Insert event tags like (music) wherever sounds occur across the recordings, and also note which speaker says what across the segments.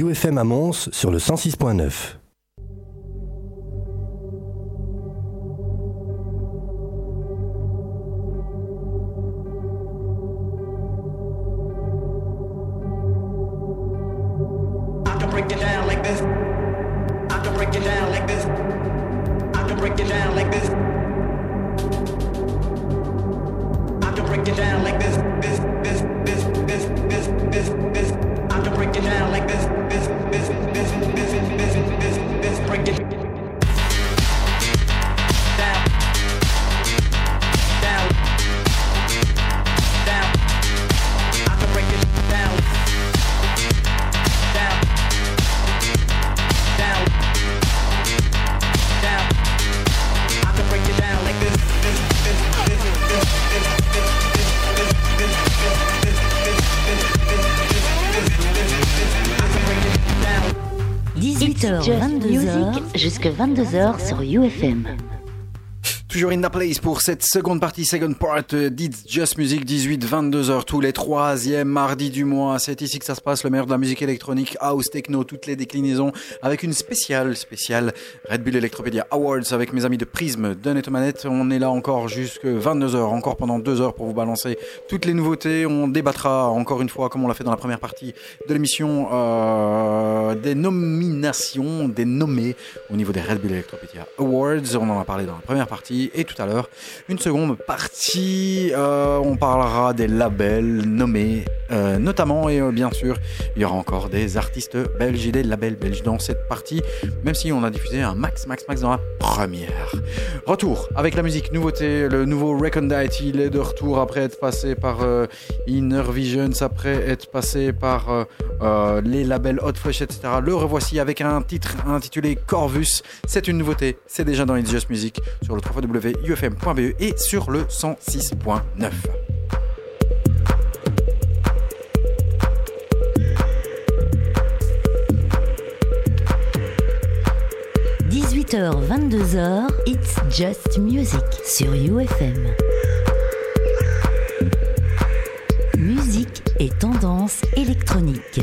Speaker 1: UFM à Mons sur le 106.9.
Speaker 2: 22h sur UFM.
Speaker 3: Toujours in the place pour cette seconde partie, second part d'It's Just Music, 18-22h tous les troisièmes mardis du mois. C'est ici que ça se passe, le meilleur de la musique électronique, house, techno, toutes les déclinaisons, avec une spéciale, spéciale Red Bull Electropedia Awards avec mes amis de Prism, de Netomanette. On est là encore jusque 22h, encore pendant deux heures pour vous balancer toutes les nouveautés. On débattra encore une fois, comme on l'a fait dans la première partie de l'émission, euh, des nominations, des nommés au niveau des Red Bull Electropedia Awards. On en a parlé dans la première partie et tout à l'heure une seconde partie. Euh, on parlera des labels nommés euh, notamment et euh, bien sûr il y aura encore des artistes belges et des labels belges dans cette partie même si on a diffusé un max max max dans la première. Retour avec la musique nouveauté, le nouveau Recondite il est de retour après être passé par Inner Visions, après être passé par les labels Hot Fresh etc. Le revoici avec un titre intitulé Corvus. C'est une nouveauté, c'est déjà dans It's Just Music sur le 3 www.ufm.be et sur le 106.9.
Speaker 2: 18h, 22h, It's Just Music sur UFM. Musique et tendance électronique.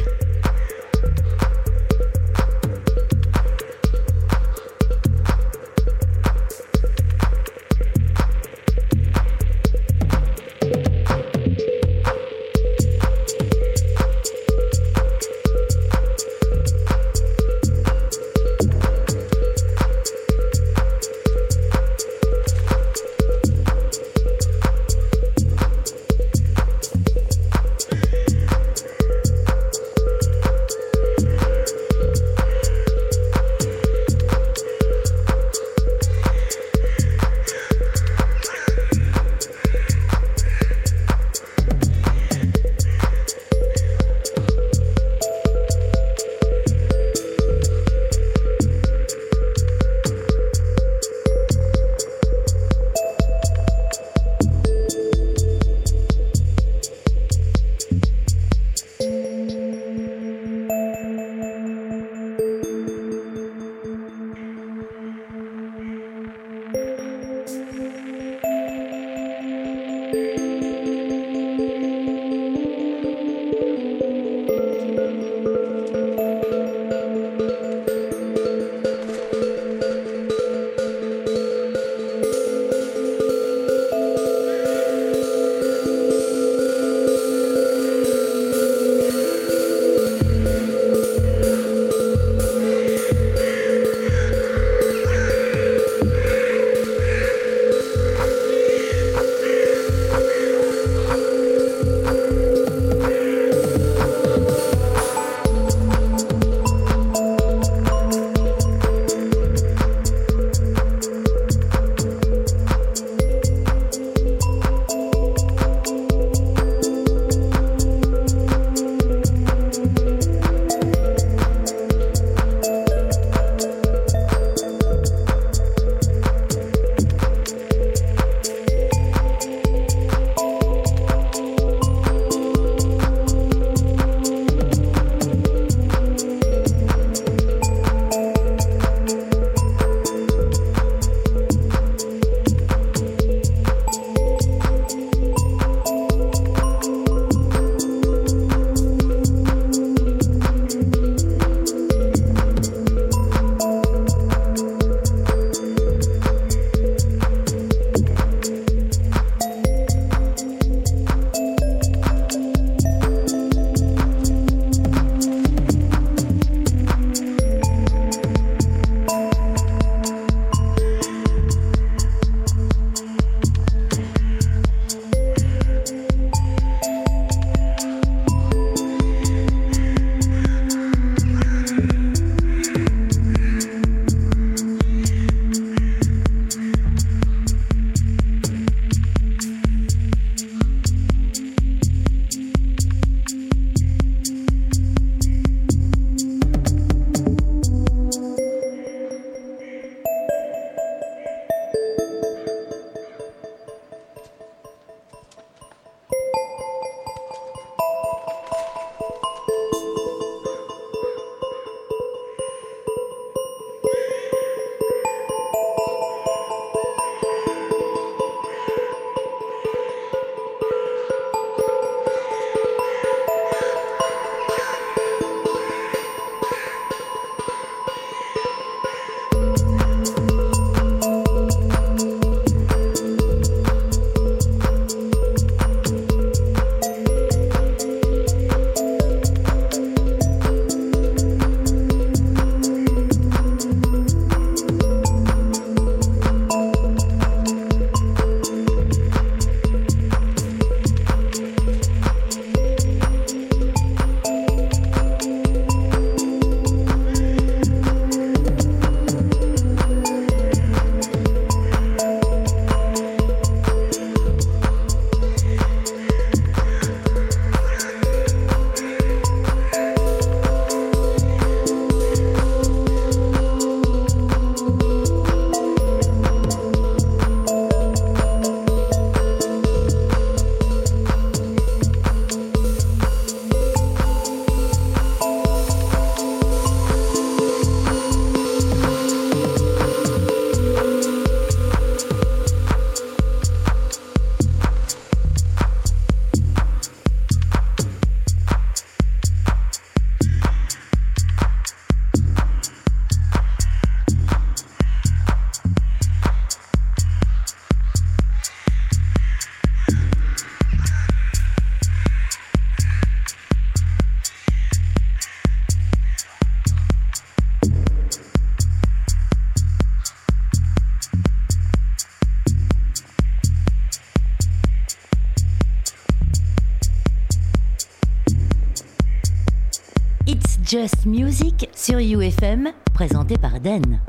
Speaker 2: Just Music sur UFM, présenté par Den.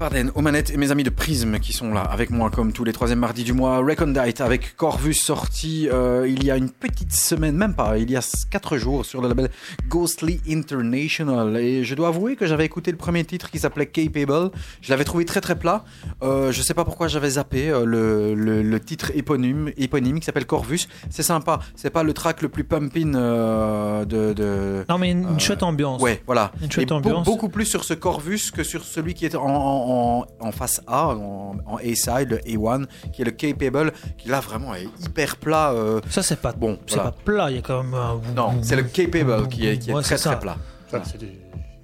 Speaker 3: Pardon, aux manettes et mes amis de Prism qui sont là avec moi comme tous les troisièmes mardis du mois. Recondite avec Corvus sorti euh, il y a une petite semaine, même pas, il y a 4 jours sur le label Ghostly International. Et je dois avouer que j'avais écouté le premier titre qui s'appelait Capable. Je l'avais trouvé très très plat. Euh, je sais pas pourquoi j'avais zappé euh, le, le, le, titre éponyme, éponyme qui s'appelle Corvus. C'est sympa. C'est pas le track le plus pumping euh, de, de,
Speaker 4: Non mais une, chouette ambiance.
Speaker 3: Ouais, voilà.
Speaker 4: Une chouette
Speaker 3: Et
Speaker 4: ambiance.
Speaker 3: beaucoup plus sur ce Corvus que sur celui qui est en, en, en, en face A, en, en A-side, le A1, qui est le Capable, qui là vraiment est hyper plat. euh,
Speaker 4: Ça c'est pas
Speaker 3: Bon,
Speaker 4: c'est
Speaker 3: voilà.
Speaker 4: pas plat, il y a quand même un-
Speaker 3: Non, c'est le Capable qui est, qui est
Speaker 4: Ouais,
Speaker 3: très très plat.
Speaker 5: Ça, c'est du,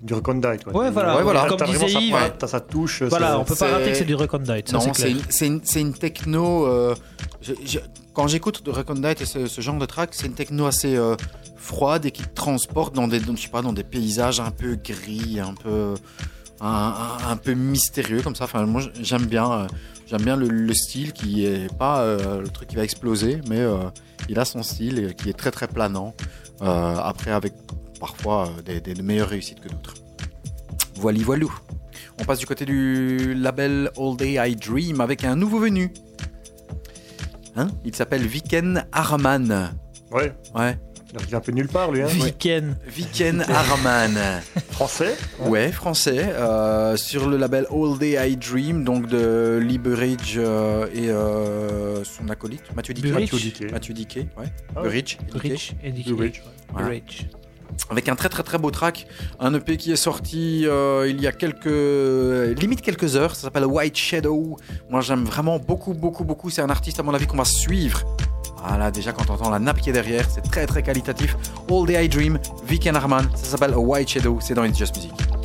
Speaker 5: du recondite.
Speaker 4: Ouais, voilà.
Speaker 3: Ouais, voilà.
Speaker 4: Comme disait Yves,
Speaker 5: t'as sa touche.
Speaker 4: Voilà, on peut pas rater que c'est du recondite,
Speaker 3: non,
Speaker 4: c'est
Speaker 3: une, techno. euh, je- je- quand j'écoute de Recondite et ce, ce genre de track, c'est une techno assez euh, froide et qui te transporte dans des, dans, je sais pas, dans des paysages un peu gris, un peu, un, peu mystérieux comme ça. Enfin, moi, j'aime bien, euh, j'aime bien le, le style qui est pas euh, le truc qui va exploser, mais euh, il a son style et qui est très très planant. Euh, après, avec parfois des, des- de meilleures réussites que d'autres. Voili voilou. On passe du côté du label All Day I Dream avec un nouveau venu. Hein? Il s'appelle Viken Arman.
Speaker 5: Ouais,
Speaker 3: Ouais.
Speaker 5: Il arrive un peu nulle part, lui. Hein.
Speaker 4: Weekend.
Speaker 3: Viken Arman. (laughs)
Speaker 5: Français.
Speaker 3: Ouais, français. euh, sur le label All Day I Dream, donc de Lee Burridge euh, et euh, son acolyte, Mathieu.
Speaker 4: Burridge.
Speaker 5: Mathieu Diquet.
Speaker 3: Mathieu Diquet, ouais.
Speaker 5: Ouais.
Speaker 3: Burridge,
Speaker 4: et.
Speaker 5: Burridge,
Speaker 3: Voilà. Avec un très très très beau track, un EP qui est sorti euh, il y a quelques limite quelques heures, ça s'appelle White Shadow. Moi j'aime vraiment beaucoup beaucoup beaucoup, c'est un artiste à mon avis qu'on va suivre. Voilà, déjà quand on entend la nappe qui est derrière, c'est très très qualitatif. All Day I Dream, Viken Arman, ça s'appelle White Shadow, c'est dans It's Just Music.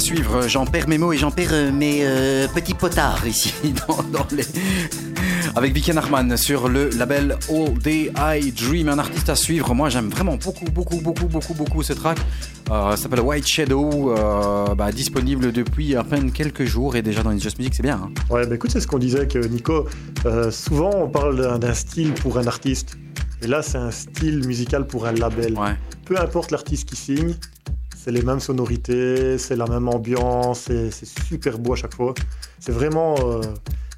Speaker 3: Suivre, j'en perds mes mots et j'en perds euh, mes euh, petits potards ici (laughs) dans, dans les... (laughs) avec Viken Harman sur le label All Day I Dream, un artiste à suivre. Moi, j'aime vraiment beaucoup, beaucoup, beaucoup, beaucoup, beaucoup ce track. Euh, ça s'appelle White Shadow, euh, bah, disponible depuis à peine quelques jours et déjà dans les Just Music, c'est bien. hein.
Speaker 5: Ouais, bah écoute, c'est ce qu'on disait que Nico. souvent, on parle d'un- d'un style pour un artiste. Et là, c'est un style musical pour un label.
Speaker 3: Ouais.
Speaker 5: Peu importe l'artiste qui signe, c'est les mêmes sonorités, c'est la même ambiance, c'est super beau à chaque fois. C'est vraiment euh,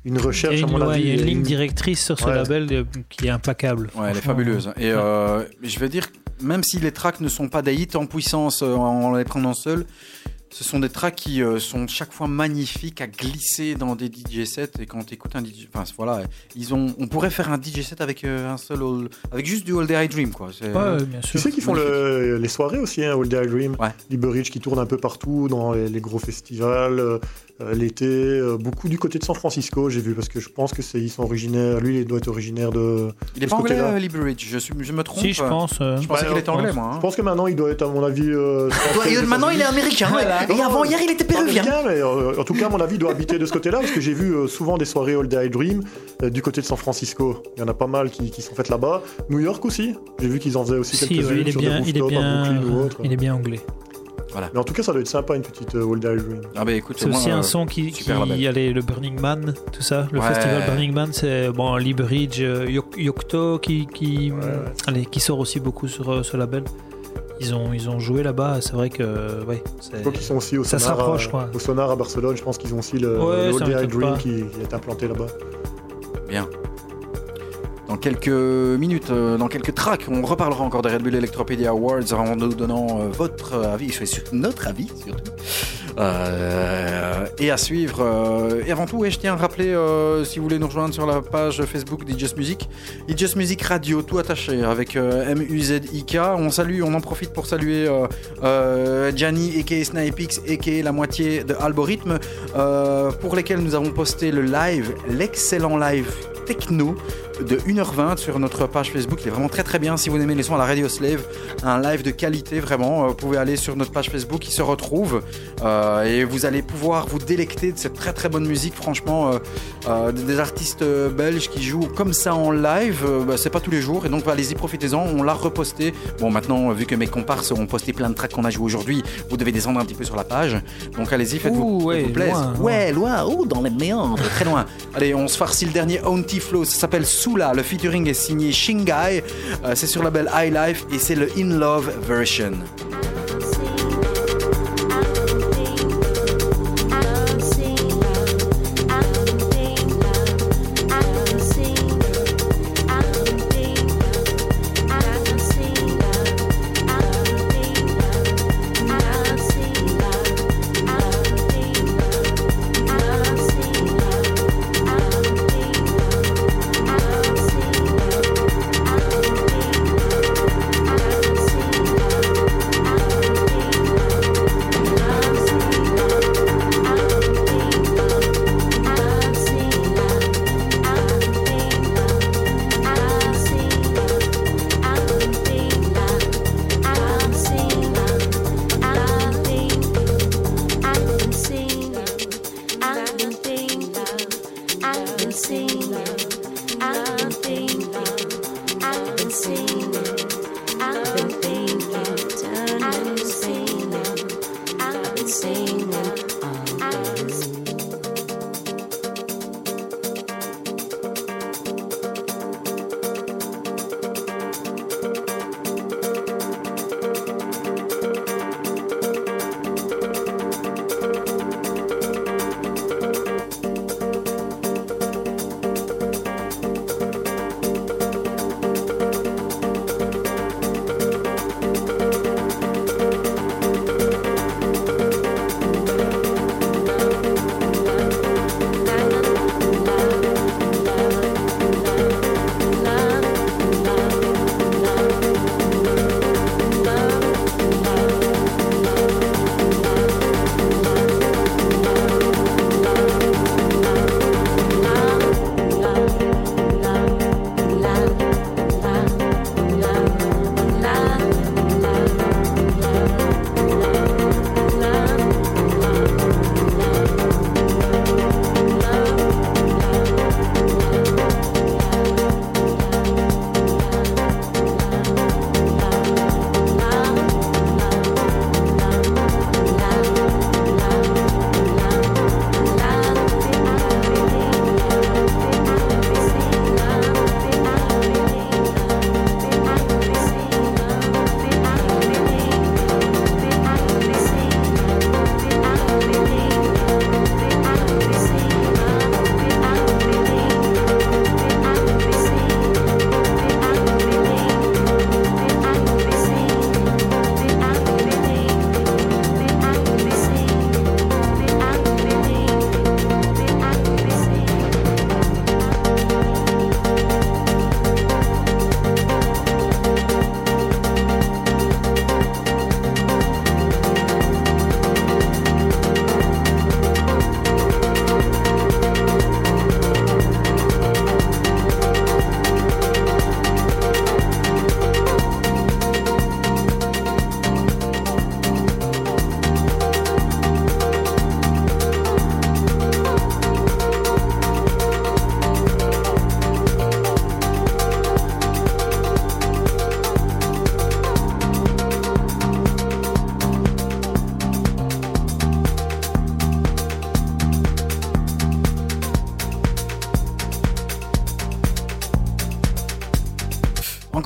Speaker 5: une recherche, à mon
Speaker 4: ouais,
Speaker 5: avis.
Speaker 4: il y a une ligne directrice sur ce
Speaker 5: Ouais.
Speaker 4: label qui est implacable.
Speaker 3: Ouais, elle est fabuleuse. Et euh, je veux dire, même si les tracks ne sont pas des hits en puissance euh, en les prenant seuls, ce sont des tracks qui euh, sont chaque fois magnifiques à glisser dans des DJ sets. Et quand tu écoutes un DJ, enfin voilà, ils ont, on pourrait faire un DJ set avec euh, un seul, all- avec juste du All Day I Dream quoi. C'est-
Speaker 4: Ouais, ouais, bien
Speaker 5: Tu sais qu'ils font le- les soirées aussi, hein, All Day I Dream,
Speaker 3: Ouais.
Speaker 5: Liberidge qui tourne un peu partout dans les, les gros festivals, euh, euh, l'été, euh, beaucoup du côté de San Francisco, j'ai vu, parce que je pense que c'est ils sont originaires, lui il doit être originaire de...
Speaker 3: Il est
Speaker 5: de
Speaker 3: pas anglais, euh, Liberidge. Je, suis, je me trompe.
Speaker 4: Si, je pense. euh,
Speaker 3: Je pensais qu'il était anglais, moi. hein.
Speaker 5: Je pense que maintenant il doit être à mon avis... euh, (laughs) français,
Speaker 3: Ouais,
Speaker 5: des
Speaker 3: maintenant, il est américain. Et avant hier, il était péruvien.
Speaker 5: Américain, mais euh, en tout cas, à mon avis, il doit habiter de ce côté-là, parce que j'ai vu euh, souvent des soirées All Day I Dream euh, du côté de San Francisco. Il y en a pas mal qui, qui sont faites là-bas. New York aussi, j'ai vu qu'ils en faisaient aussi
Speaker 4: si, ouais, il il
Speaker 5: autre.
Speaker 4: il est bien anglais.
Speaker 5: Mais en tout cas, ça doit être sympa une petite euh, All Day I Dream.
Speaker 3: Ah bah écoute,
Speaker 4: C'est aussi
Speaker 3: euh,
Speaker 4: un son qui, qui
Speaker 3: super label.
Speaker 4: y allait le Burning Man, tout ça. Le
Speaker 3: Ouais.
Speaker 4: festival Burning Man, c'est bon, Liberidge, euh, Yocto qui, qui,
Speaker 5: Ouais, ouais.
Speaker 4: allez, qui sort aussi beaucoup sur euh, ce label. Ils ont, ils ont joué là-bas, c'est vrai que ouais, c'est-
Speaker 5: Je crois qu'ils sont aussi au
Speaker 4: Ça
Speaker 5: Sonar, à,
Speaker 4: quoi.
Speaker 5: au Sonar à Barcelone. Je pense qu'ils ont aussi le,
Speaker 4: Ouais,
Speaker 5: le qui, qui est implanté là-bas.
Speaker 3: Bien. Dans quelques minutes, euh, dans quelques tracks, on reparlera encore des Red Bull Electropedia Awards en nous donnant euh, votre avis, notre avis surtout. Euh, et à suivre. et avant tout, je tiens à rappeler, si vous voulez nous rejoindre sur la page Facebook d'E-Just Music, E-Just Music Radio, tout attaché, avec M-U-Z-I-K. On salue, on en profite pour saluer Gianni, a.k.a. Snipix, a.k.a. la moitié de Algorithme, pour lesquels nous avons posté le live, l'excellent live techno de 1h20 sur notre page Facebook. Il est vraiment très très bien. Si vous aimez les sons à la Radio Slave, un live de qualité vraiment, euh, vous pouvez aller sur notre page Facebook, il se retrouve euh, et vous allez pouvoir vous délecter de cette très très bonne musique. Franchement, euh, euh, des artistes belges qui jouent comme ça en live, bah, c'est pas tous les jours et donc bah, allez-y, profitez-en. On l'a reposté. Bon, maintenant, vu que mes comparses ont posté plein de tracks qu'on a joué aujourd'hui, vous devez descendre un petit peu sur la page. Donc allez-y, faites-vous
Speaker 4: ouais,
Speaker 3: faites-vous plaisir. Ouais, loin, oh, dans les méandres, très loin. Allez, on se farcit le dernier Auntie Flow, ça s'appelle Sula. Le featuring est signé Shingai. Euh, c'est sur le label High Life et c'est le In Love version.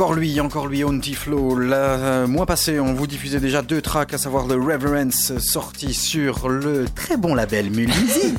Speaker 3: Encore lui, encore lui, Auntie Flow. Le euh, mois passé, on vous diffusait déjà deux tracks, à savoir The Reverence, sorti sur le très bon label.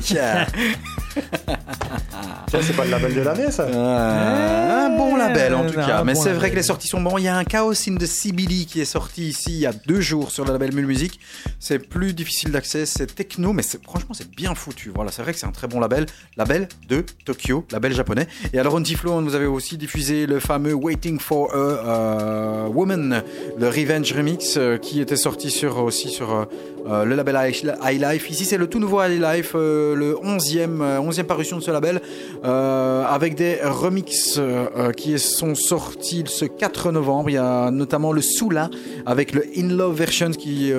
Speaker 5: Tiens, (laughs) (laughs) c'est pas le label de l'année, ça
Speaker 3: Euh, un bon label en
Speaker 4: Euh,
Speaker 3: tout
Speaker 4: un
Speaker 3: cas. Mais
Speaker 4: bon
Speaker 3: c'est vrai
Speaker 4: label.
Speaker 3: que les sorties sont bons. Il y a un Chaos in the CBD qui est sorti ici il y a deux jours sur le label Mule Music. C'est plus difficile d'accès, c'est techno, mais c'est- franchement c'est bien foutu. Voilà, c'est vrai que c'est un très bon label. Label de Tokyo, label japonais. Et alors Anti-Flow, on nous avait aussi diffusé le fameux Waiting for a euh, Woman, le Revenge Remix, euh, qui était sorti sur, aussi sur euh, le label High Life. Ici c'est le tout nouveau High Life, le 11e, euh, 11e parution de ce label, avec des remixes qui sont sortis ce 4 novembre. Il y a notamment le Soula avec le In Love Version qui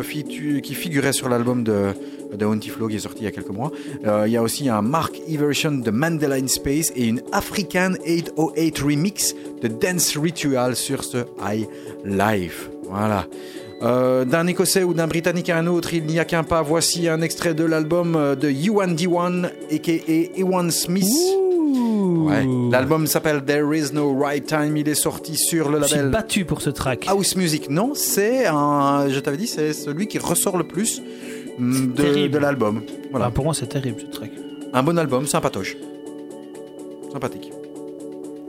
Speaker 3: figurait sur l'album de, de Flow qui est sorti il y a quelques mois. Euh, il y a aussi un Mark E version de Mandela in Space et une African 808 remix de Dance Ritual sur ce High Life. Voilà. Euh, d'un Écossais ou d'un Britannique à un autre, il n'y a qu'un pas. Voici un extrait de l'album euh, de Yuan D1, a.k.a. Ewan Smith. Ouais. L'album s'appelle There Is No Right Time. Il est sorti sur le
Speaker 4: Je suis
Speaker 3: label
Speaker 4: battu pour ce track.
Speaker 3: House Music. Non, c'est un. Je t'avais dit, c'est celui qui ressort le plus de,
Speaker 4: terrible.
Speaker 3: de l'album. Voilà.
Speaker 4: Ah, pour moi, c'est terrible ce track.
Speaker 3: Un bon album, sympatoche. Sympathique.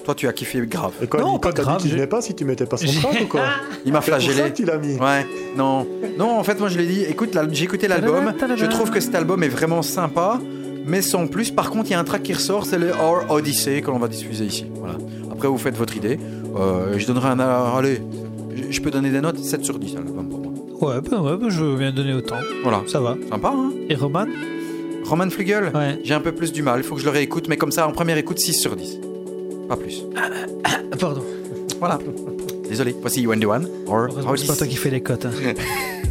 Speaker 3: Toi, tu as kiffé grave.
Speaker 5: Et quoi,
Speaker 4: Non, pas grave, j'ai-
Speaker 5: venait pas si tu mettais pas son track ou quoi (laughs)
Speaker 3: Il m'a
Speaker 5: C'est pour ça
Speaker 3: flagellé.
Speaker 5: qu'il a mis.
Speaker 3: Ouais, non. Non, en fait, moi je l'ai dit, écoute, j'ai écouté l'album, je trouve que cet album est vraiment sympa, mais sans plus. Par contre, il y a un track qui ressort, c'est le Our Odyssey que l'on va diffuser ici. Voilà. Après, vous faites votre idée. Euh, je donnerai un. Allez, je- je peux donner des notes 7 sur 10 à l'album pour moi.
Speaker 4: Ouais, bah, ouais, bah, je viens de donner autant.
Speaker 3: Voilà.
Speaker 4: Ça va.
Speaker 3: Sympa, hein
Speaker 4: Et Roman?
Speaker 3: Roman Flugel
Speaker 4: Ouais.
Speaker 3: J'ai un peu plus du mal, il faut que je le réécoute, mais comme ça, en première écoute, 6 sur 10. Pas plus.
Speaker 4: Pardon.
Speaker 3: Voilà. Désolé. Voici You and the One. Or
Speaker 4: Heureusement que c'est pas toi qui fais les cotes. hein. (laughs)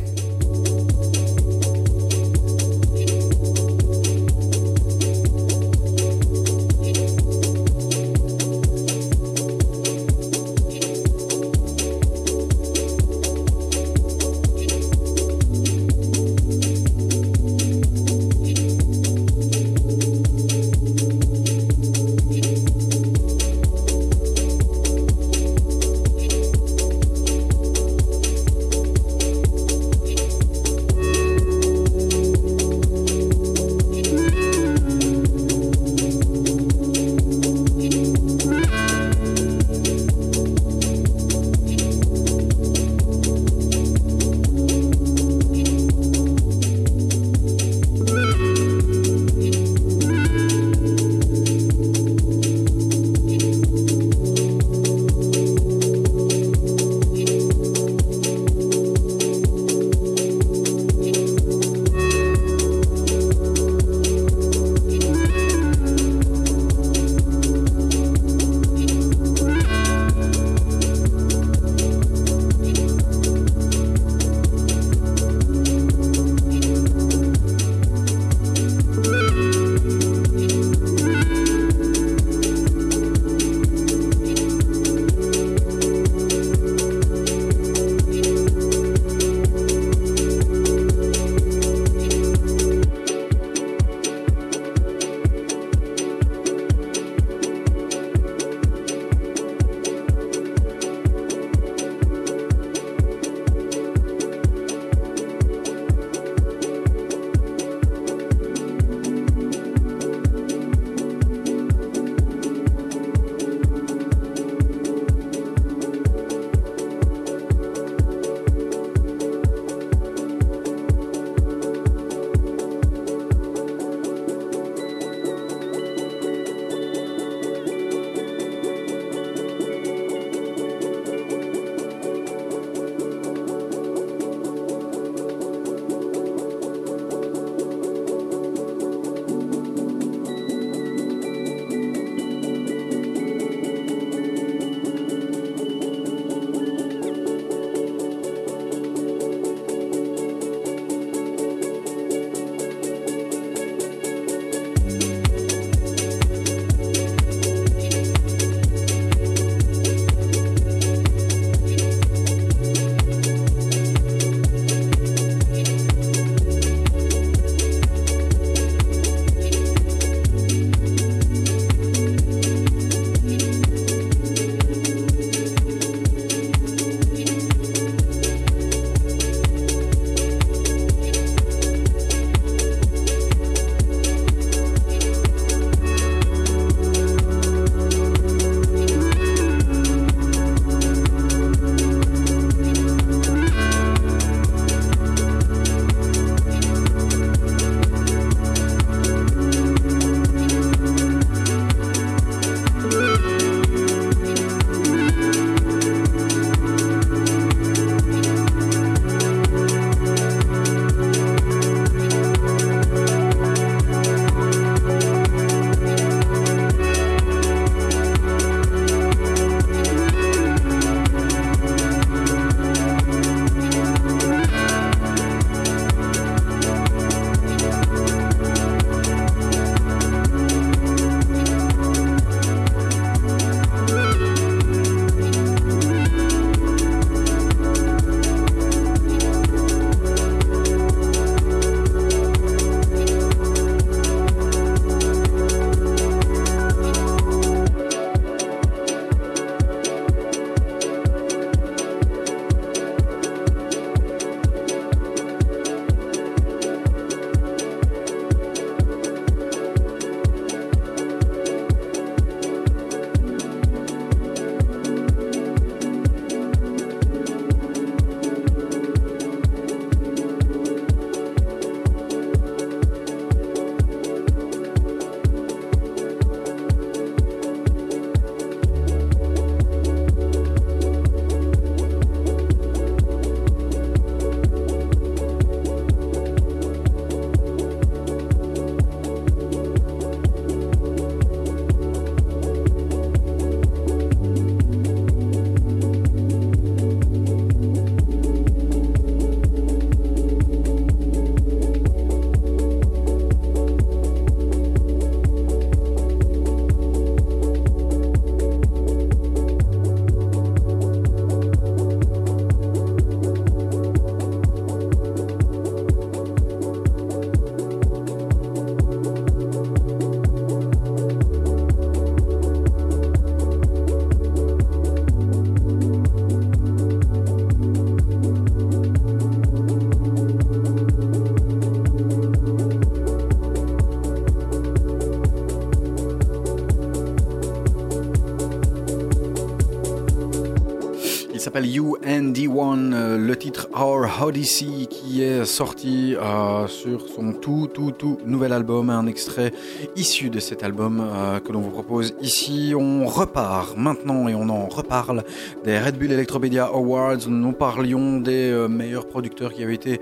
Speaker 3: s'appelle UND1, euh, le titre Our Odyssey qui est sorti euh, sur son tout tout tout nouvel album, un extrait issu de cet album euh, que l'on vous propose ici. On repart maintenant et on en reparle des Red Bull Electropedia Awards. Nous parlions des euh, meilleurs producteurs qui avaient été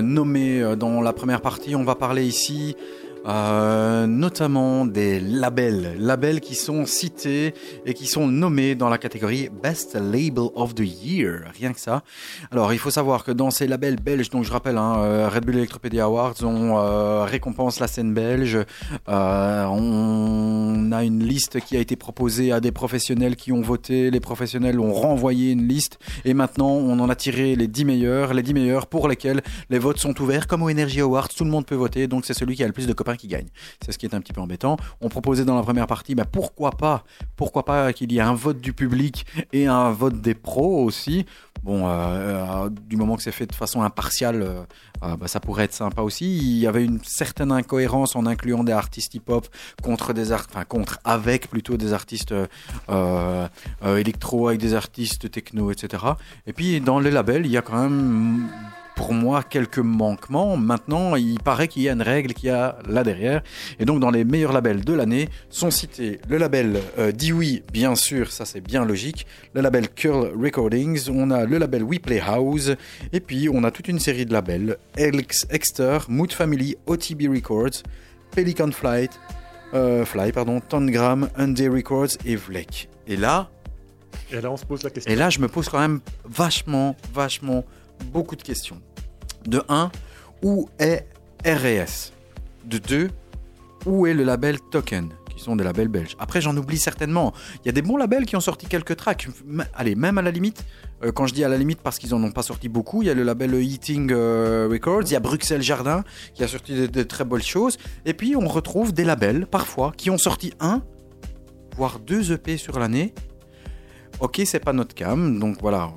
Speaker 3: nommés dans la première partie. On va parler ici notamment des labels, labels qui sont cités et qui sont nommés dans la catégorie Best Label of the Year, rien que ça. Alors il faut savoir que dans ces labels belges, donc je rappelle, hein, euh, Red Bull Electropedia Awards, on euh, récompense la scène belge, Euh, on a une liste qui a été proposée à des professionnels qui ont voté, les professionnels ont renvoyé une liste. Et maintenant on en a tiré les 10 meilleurs, les 10 meilleurs pour lesquels les votes sont ouverts, comme au Energy Awards, tout le monde peut voter, donc c'est celui qui a le plus de copains qui gagne. C'est ce qui est un petit peu embêtant. On proposait dans la première partie, bah, pourquoi pas, pourquoi pas qu'il y ait un vote du public et un vote des pros aussi. Bon, euh, euh, du moment que c'est fait de façon impartiale, euh, bah, ça pourrait être sympa aussi. Il y avait une certaine incohérence en incluant des artistes hip-hop contre des art, enfin contre avec plutôt des artistes électro avec des artistes techno, etc. Et puis dans les labels, il y a quand même pour moi quelques manquements. Maintenant, il paraît qu'il y a une règle qui a là derrière. Et donc, dans les meilleurs labels de l'année sont cités le label euh, Dewey, bien sûr, ça c'est bien logique. Le label Curl Recordings, on a le label We Play House, et puis on a toute une série de labels Alex Exter, Mood Family, OTB Records, Pelican Flight, euh, Fly, pardon, Tangram, Unday Records et Vlek. Et là,
Speaker 5: Et là, on se pose la question.
Speaker 3: et là, je me pose quand même vachement, vachement beaucoup de questions. De 1, où est RS De 2, où est le label Token qui sont des labels belges? Après, j'en oublie certainement. Il y a des bons labels qui ont sorti quelques tracks. Allez, même à la limite, euh, quand je dis à la limite parce qu'ils en ont pas sorti beaucoup, il y a le label Eating euh, Records, il y a Bruxelles Jardin qui a sorti de, très belles choses. Et puis, on retrouve des labels, parfois, qui ont sorti un, voire deux EP sur l'année. Ok, c'est pas notre cam, donc voilà.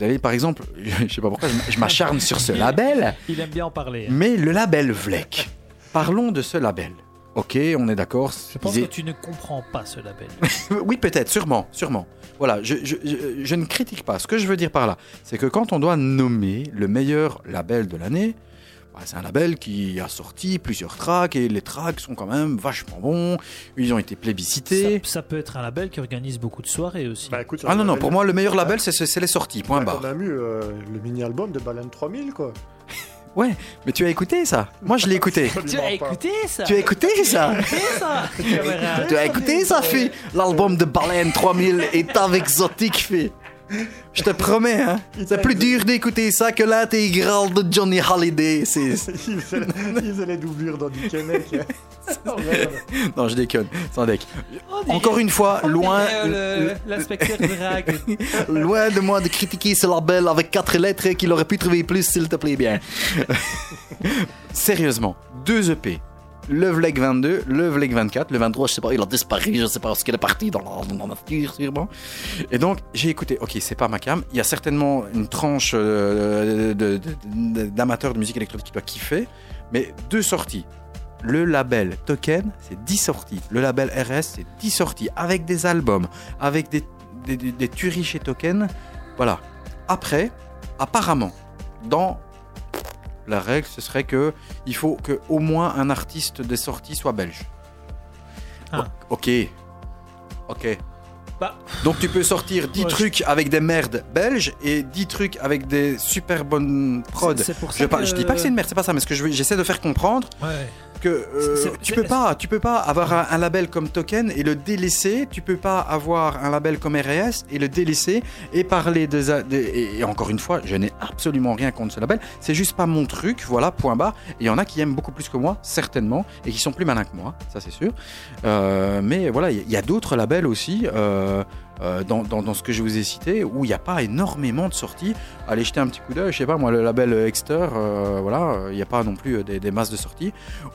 Speaker 3: Vous avez par exemple, (laughs) je sais pas pourquoi, je- m'acharne sur ce label,
Speaker 4: Il aime bien en parler. hein.
Speaker 3: mais le label Vlek. Parlons de ce label. Ok, on est d'accord.
Speaker 4: Je pense que tu ne comprends pas ce label. (laughs)
Speaker 3: Oui, peut-être, sûrement, sûrement. Voilà, je, je- je- je ne critique pas. Ce que je veux dire par là, c'est que quand on doit nommer le meilleur label de l'année, c'est un label qui a sorti plusieurs tracks et les tracks sont quand même vachement bons. Ils ont été plébiscités.
Speaker 4: ça peut être un label qui organise beaucoup de soirées aussi.
Speaker 5: Bah, écoute,
Speaker 3: Ah non, non,
Speaker 5: label-
Speaker 3: pour moi, le meilleur label, c'est les sorties, point
Speaker 5: Bah,
Speaker 3: barre.
Speaker 5: On a eu euh, le mini-album de Baleine 3000, quoi. (laughs)
Speaker 3: Ouais, mais tu as écouté ça? Moi, je l'ai écouté. (laughs)
Speaker 4: tu as écouté ça? (laughs)
Speaker 3: Tu as écouté ça? Tu as écouté ça, fille? L'album de Baleine 3000 est avec exotique, fille. Je te promets, hein. C'est plus dur d'écouter ça que l'intégrale de Johnny Hallyday. C'est... (laughs)
Speaker 5: Ils faisaient, ils faisaient les doublures dans du Québec. Oh. (laughs)
Speaker 3: Non, je déconne, sans deck.
Speaker 4: Dirait-
Speaker 3: Encore une fois, loin,
Speaker 4: euh, (laughs) le-
Speaker 3: loin de moi de critiquer ce label avec quatre lettres et qu'il aurait pu trouver plus, s'il te plaît bien. Sérieusement, deux EP. Le Vlek 22, le Vlek 24, le 23, je sais pas, il a disparu, je sais pas ce qu'il est parti dans la, dans la nature, sûrement. Et donc, j'ai écouté, ok, c'est pas ma cam, il y a certainement une tranche euh, d'amateurs de musique électronique qui doit kiffer, mais deux sorties. Le label Token, c'est 10 sorties. Le label RS, c'est 10 sorties, avec des albums, avec des- des tueries chez Token. Voilà. Après, apparemment, dans la règle, ce serait que il faut que au moins un artiste des sorties soit belge.
Speaker 4: Ah.
Speaker 3: O- Ok. Ok.
Speaker 4: Bah.
Speaker 3: Donc tu peux sortir 10
Speaker 4: Ouais, je-
Speaker 3: trucs avec des merdes belges et 10 trucs avec des super bonnes prod.
Speaker 4: C'est- c'est pour
Speaker 3: Je, pas- je dis pas que c'est une merde, c'est pas ça, mais ce que je j'essaie de faire comprendre
Speaker 4: Ouais.
Speaker 3: Que euh, tu peux pas, tu peux pas avoir un, un label comme Token et le délaisser. Tu peux pas avoir un label comme RS et le délaisser et parler de, et, et encore une fois, je n'ai absolument rien contre ce label. C'est juste pas mon truc, voilà, point barre. Et il y en a qui aiment beaucoup plus que moi, certainement, et qui sont plus malins que moi, ça c'est sûr. Euh, mais voilà, il y a- il y a, d'autres labels aussi. euh, euh, dans, ce que je vous ai cité, où il n'y a pas énormément de sorties. Allez jeter un petit coup d'œil, je sais pas, moi, le label Exter, euh, voilà, il n'y a pas non plus euh, des, masses de sorties.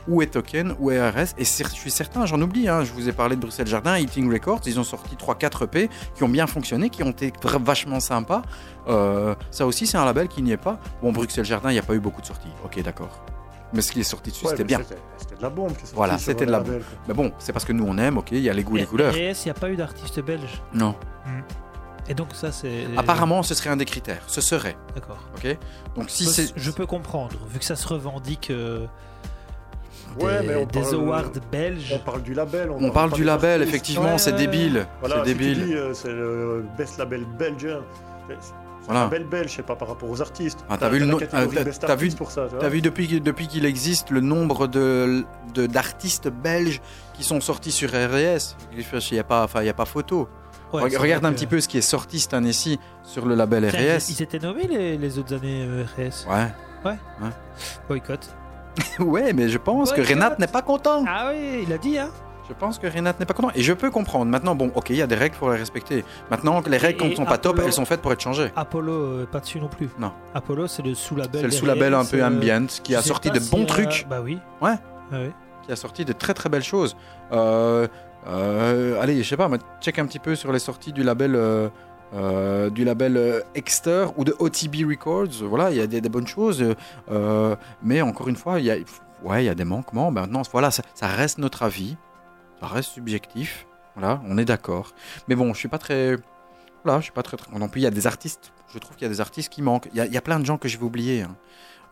Speaker 3: Où est Token, où est RS Et je suis certain, j'en oublie, hein, je vous ai parlé de Bruxelles Jardin, Eating Records, ils ont sorti 3-4 EP qui ont bien fonctionné, qui ont été vachement sympas. Ça aussi, c'est un label qui n'y est pas. Bon, Bruxelles Jardin, il n'y a pas eu beaucoup de sorties, ok, d'accord. Mais ce qui est sorti dessus,
Speaker 5: Ouais,
Speaker 3: c'était bien.
Speaker 5: C'était c'était de la bombe. qui est
Speaker 3: Voilà, c'était de la
Speaker 5: quoi.
Speaker 3: Mais bon, c'est parce que nous on aime, ok, il y a les goûts et les couleurs.
Speaker 4: et il n'y a pas eu d'artiste belge.
Speaker 3: Non.
Speaker 4: Et donc ça c'est.
Speaker 3: Apparemment, ce serait un des critères. Ce serait.
Speaker 4: D'accord.
Speaker 3: Ok. Donc si
Speaker 4: Je-
Speaker 3: c'est
Speaker 4: Je peux comprendre, vu que ça se revendique euh,
Speaker 5: Ouais,
Speaker 4: des,
Speaker 5: mais on
Speaker 4: des
Speaker 5: parle-
Speaker 4: awards belges.
Speaker 5: On parle du label.
Speaker 3: on parle du label,
Speaker 5: artistes.
Speaker 3: effectivement,
Speaker 4: Ouais,
Speaker 3: c'est débile.
Speaker 5: Voilà,
Speaker 3: c'est
Speaker 5: si tu
Speaker 3: débile.
Speaker 5: dis, euh, c'est le best label belge. C'est
Speaker 3: Voilà.
Speaker 5: un label belge, je sais pas par rapport aux artistes.
Speaker 3: Ah, t'as vu le t'as
Speaker 5: pour ça.
Speaker 3: T'as depuis, qu'il- depuis qu'il existe le nombre de d'artistes belges qui sont sortis sur RS Il n'y a, pas- enfin, il y a pas photo.
Speaker 4: Ouais,
Speaker 3: Regarde un
Speaker 4: que-
Speaker 3: petit peu ce qui est sorti cette année-ci sur le label RS.
Speaker 4: Ils, ils étaient nommés les, les autres années euh, RS.
Speaker 3: Ouais.
Speaker 4: Boycott. (laughs)
Speaker 3: ouais, mais je pense que. Renate n'est pas content.
Speaker 4: Ah oui, il a dit, hein
Speaker 3: Je pense que Renate n'est pas content. Et je peux comprendre. Maintenant, bon, ok, il y a des règles pour les respecter. Maintenant, les règles, quand
Speaker 4: et
Speaker 3: sont pas top, elles sont faites pour être changées.
Speaker 4: Apollo, euh, pas dessus non plus.
Speaker 3: Non.
Speaker 4: Apollo, c'est le sous-label.
Speaker 3: C'est le sous-label un peu
Speaker 4: euh,
Speaker 3: ambient qui a sorti de
Speaker 4: si,
Speaker 3: bons
Speaker 4: euh,
Speaker 3: trucs.
Speaker 4: Bah oui.
Speaker 3: Ouais.
Speaker 4: Ah oui.
Speaker 3: qui a sorti de très très belles choses. Euh, allez, je sais pas, mais check un petit peu sur les sorties du label, euh, du label euh, Exter ou de OTB Records. Voilà, il y a des, des bonnes choses, euh, mais encore une fois, il y a, ouais, il y a des manquements. Maintenant, voilà, ça, ça reste notre avis, reste subjectif. Voilà, on est d'accord. Mais bon, je suis pas très, voilà, je suis pas très non plus. Il y a des artistes, je trouve qu'il y a des artistes qui manquent. Il y a, y a plein de gens que je vais oublier. hein.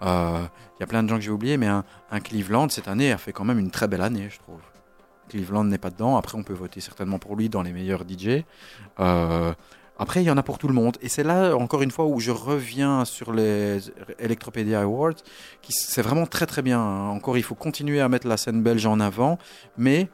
Speaker 3: Euh, Il y a plein de gens que j'ai oubliés, mais un, Cleveland cette année a fait quand même une très belle année, je trouve. Cleveland n'est pas dedans. Après, on peut voter certainement pour lui dans les meilleurs DJ. Euh, après, il y en a pour tout le monde. Et c'est là, encore une fois, où je reviens sur les Electropedia Awards, qui c'est vraiment très très bien. hein. Encore, il faut continuer à mettre la scène belge en avant, mais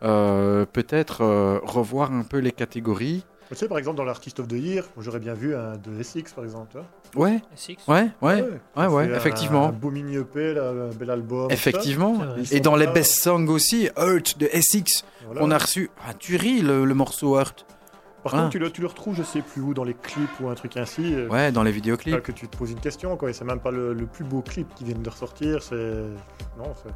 Speaker 3: peut-être euh, revoir un peu les catégories.
Speaker 5: Tu sais, par exemple, dans l'Artist of the Year, j'aurais bien vu un de SX, par exemple. tu.
Speaker 3: Ouais,
Speaker 4: Six.
Speaker 3: ouais, ouais, ouais, ouais,
Speaker 5: fait un-
Speaker 3: effectivement.
Speaker 5: Un beau mini EP, là, un bel album.
Speaker 3: effectivement. Et dans les best songs aussi, Hurt de Essex,
Speaker 5: Voilà.
Speaker 3: on a reçu un tuerie le, le morceau Hurt.
Speaker 5: Par
Speaker 3: Voilà.
Speaker 5: contre, tu le, tu le retrouves, je sais plus où, dans les clips ou un truc ainsi. euh,
Speaker 3: Ouais, dans les
Speaker 5: là,
Speaker 3: vidéoclips.
Speaker 5: que tu te poses une question, quoi. Et c'est même pas le, le plus beau clip qui vient de ressortir. C'est. Non, c'est.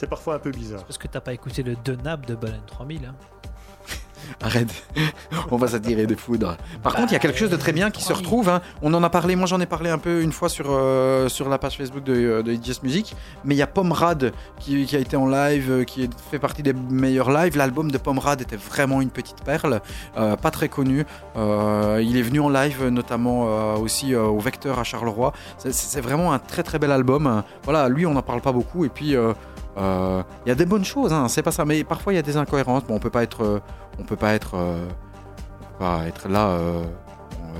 Speaker 5: C'est parfois un peu bizarre.
Speaker 4: Parce que t'as pas écouté le Denab de Balen 3000. Hein. (laughs)
Speaker 3: Arrête, on va s'attirer des foudres. Par contre, il y a quelque chose de très bien qui se retrouve. hein. On en a parlé, moi j'en ai parlé un peu une fois sur, euh, sur la page Facebook de, euh, de Just Music. Mais il y a Pomrad qui, qui a été en live, euh, qui fait partie des meilleurs lives. L'album de Pomrad était vraiment une petite perle, euh, pas très connu. Euh, il est venu en live, notamment euh, aussi euh, au Vecteur à Charleroi. C'est- C'est vraiment un très très bel album. Voilà, lui on n'en parle pas beaucoup. Et puis. Euh, euh, il y a des bonnes choses, hein, c'est pas ça, mais parfois il y a des incohérences. Bon, on peut pas être, euh, on peut pas être, euh, on peut pas être là euh,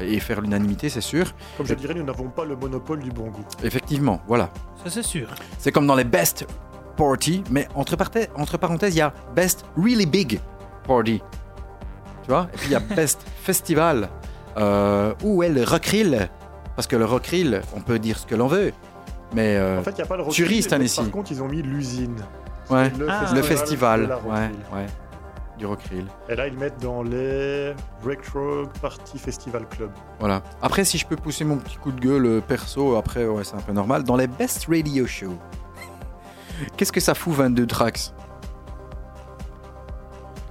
Speaker 3: et faire l'unanimité, c'est sûr.
Speaker 5: Comme je dirais, nous n'avons pas le monopole du bon goût.
Speaker 3: Effectivement, voilà.
Speaker 4: Ça, c'est sûr.
Speaker 3: C'est comme dans les best party, mais entre, parthè- entre parenthèses, il y a best really big party. Tu vois? Et puis il y a (laughs) best festival. Euh, où est le rockrill Parce que le rockrill, on peut dire ce que l'on veut, mais euh,
Speaker 5: En fait, il n'y a pas le
Speaker 3: cette année-ci.
Speaker 5: Par contre, ils ont mis l'usine.
Speaker 3: ouais,
Speaker 5: Le
Speaker 4: Ah,
Speaker 3: le festival,
Speaker 5: de
Speaker 3: ouais, ouais, du rockrill.
Speaker 5: Et là, ils mettent dans les Retro Party Festival Club.
Speaker 3: Voilà. Après, si je peux pousser mon petit coup de gueule euh, perso, après, ouais, c'est un peu normal. Dans les best radio shows, (laughs) qu'est-ce que ça fout 22 tracks?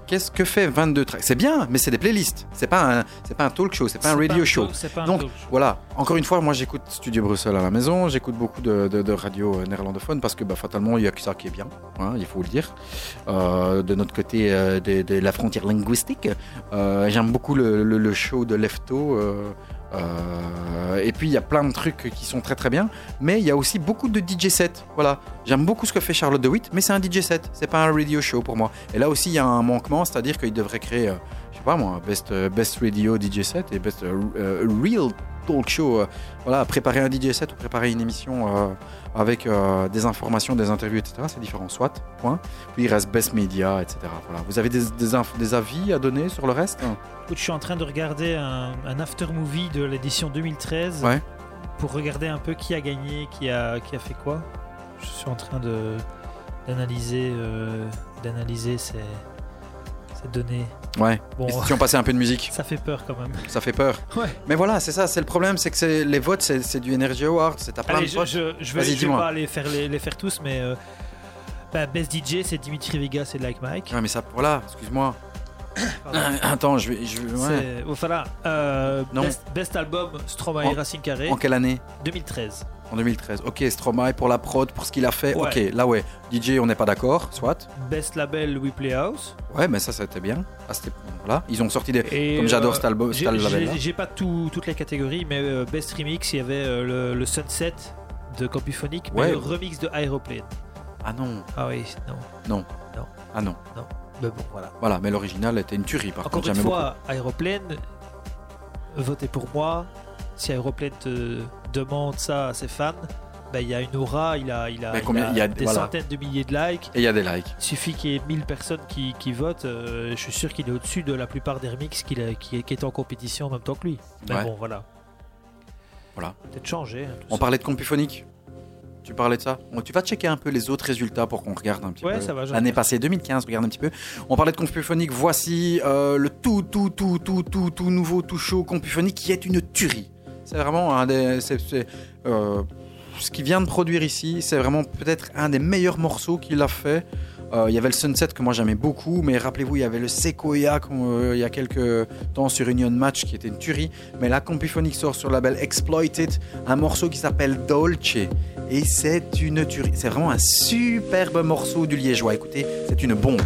Speaker 3: Qu'est-ce que fait 22 tracks? C'est bien, mais c'est des playlists. C'est pas un, c'est pas un talk show, c'est pas un radio
Speaker 4: un
Speaker 3: show.
Speaker 4: talk- C'est pas un
Speaker 3: Donc,
Speaker 4: show.
Speaker 3: Voilà, encore une fois, moi j'écoute Studio Bruxelles à la maison, j'écoute beaucoup de, de, de radios euh, néerlandophones parce que bah, fatalement il y a que ça qui est bien, hein, il faut le dire. Euh, de notre côté euh, de, de la frontière linguistique, euh, j'aime beaucoup le, le- le show de Lefto. Euh, et puis il y a plein de trucs qui sont très très bien, mais il y a aussi beaucoup de DJ sets. Voilà, j'aime beaucoup ce que fait Charlotte DeWitt, mais c'est un DJ set, c'est pas un radio show pour moi. Et là aussi il y a un manquement, c'est-à-dire qu'il devrait créer, euh, je sais pas moi, best euh, best radio DJ set et best real talk show. voilà, préparer un DJ set ou préparer une émission avec des informations, des interviews, etc. C'est différent, soit. Point. Puis il reste best media, etc. Voilà. Vous avez des avis à donner sur le reste?
Speaker 4: Écoute, je suis en train de regarder un, un after movie de l'édition 2013
Speaker 3: Ouais.
Speaker 4: pour regarder un peu qui a gagné, qui a, qui a fait quoi. Je suis en train de d'analyser euh, d'analyser ces, ces données.
Speaker 3: Ouais.
Speaker 4: Bon,
Speaker 3: Et si on passait un peu de musique, (laughs)
Speaker 4: ça fait peur quand même.
Speaker 3: ça fait peur. (laughs)
Speaker 4: Ouais.
Speaker 3: Mais voilà, c'est ça, c'est le problème, c'est que c'est- les votes, c'est c'est du Energy Award, c'est à plein
Speaker 4: Allez,
Speaker 3: de
Speaker 4: je, je, je vais, je vais pas les faire, les, les faire tous, mais euh, bah, Best DJ, c'est Dimitri Vegas et Like Mike.
Speaker 3: Ouais, mais ça, voilà, excuse-moi. Attends, je vais. Je, vais- ouais.
Speaker 4: C'est- oh, voilà. Euh,
Speaker 3: Non.
Speaker 4: best, best album Stromae
Speaker 3: En-
Speaker 4: Racing Carré
Speaker 3: En quelle année?
Speaker 4: 2013.
Speaker 3: En 2013. Ok, Stromae pour la prod, pour ce qu'il a fait.
Speaker 4: Ouais.
Speaker 3: Ok, là ouais. DJ, on n'est pas d'accord, soit.
Speaker 4: Best label We Play House.
Speaker 3: Ouais, mais ça, c'était bien. Ah, voilà. Ils ont sorti des.
Speaker 4: Et,
Speaker 3: Comme j'adore
Speaker 4: euh,
Speaker 3: cet album, cet
Speaker 4: J'ai pas tout- toutes les catégories, mais euh, Best Remix, il y avait euh, le, le Sunset de Compuphonic, mais
Speaker 3: Ouais.
Speaker 4: le remix de Aeroplane.
Speaker 3: Ah non.
Speaker 4: Ah oui, non.
Speaker 3: Ah non.
Speaker 4: Mais bon, voilà.
Speaker 3: Voilà, mais l'original était une tuerie par
Speaker 4: Encore
Speaker 3: contre.
Speaker 4: une fois, Aeroplane, votez pour moi. Si Aeroplane te demande ça à ses fans, ben, il y a une aura, il a, il a,
Speaker 3: Mais
Speaker 4: il
Speaker 3: combien-
Speaker 4: a
Speaker 3: il y a-
Speaker 4: des
Speaker 3: voilà.
Speaker 4: centaines de milliers de likes.
Speaker 3: beaucoup. Et il y a des likes.
Speaker 4: Il suffit qu'il y ait 1000 personnes qui, qui votent. euh, je suis sûr qu'il est au-dessus de la plupart des a- qui, qui est en compétition en même temps que lui. Mais
Speaker 3: Ouais.
Speaker 4: bon, voilà.
Speaker 3: Voilà.
Speaker 4: Peut-être changer. hein,
Speaker 3: On
Speaker 4: ça.
Speaker 3: parlait de Compuphonique. Tu parlais de ça Bon, Tu vas checker un peu les autres résultats pour qu'on regarde un petit
Speaker 4: Ouais,
Speaker 3: peu.
Speaker 4: ça va,
Speaker 3: L'année passée, 2015, regarde un petit peu. On parlait de Compuphonique. Voici euh, le tout, tout, tout, tout, tout, tout nouveau, tout chaud Compuphonique qui est une tuerie. C'est vraiment un des. c'est- c'est, euh, ce qu'il vient de produire ici, c'est vraiment peut-être un des meilleurs morceaux qu'il a fait. Euh, Il y avait le Sunset que moi j'aimais beaucoup, mais rappelez-vous, il y avait le Sequoia euh, il y a quelques temps sur Union Match qui était une tuerie. Mais là, Compuphonic sort sur le label Exploited un morceau qui s'appelle Dolce. Et c'est une tuerie. C'est vraiment un superbe morceau du liégeois. Écoutez, c'est une bombe.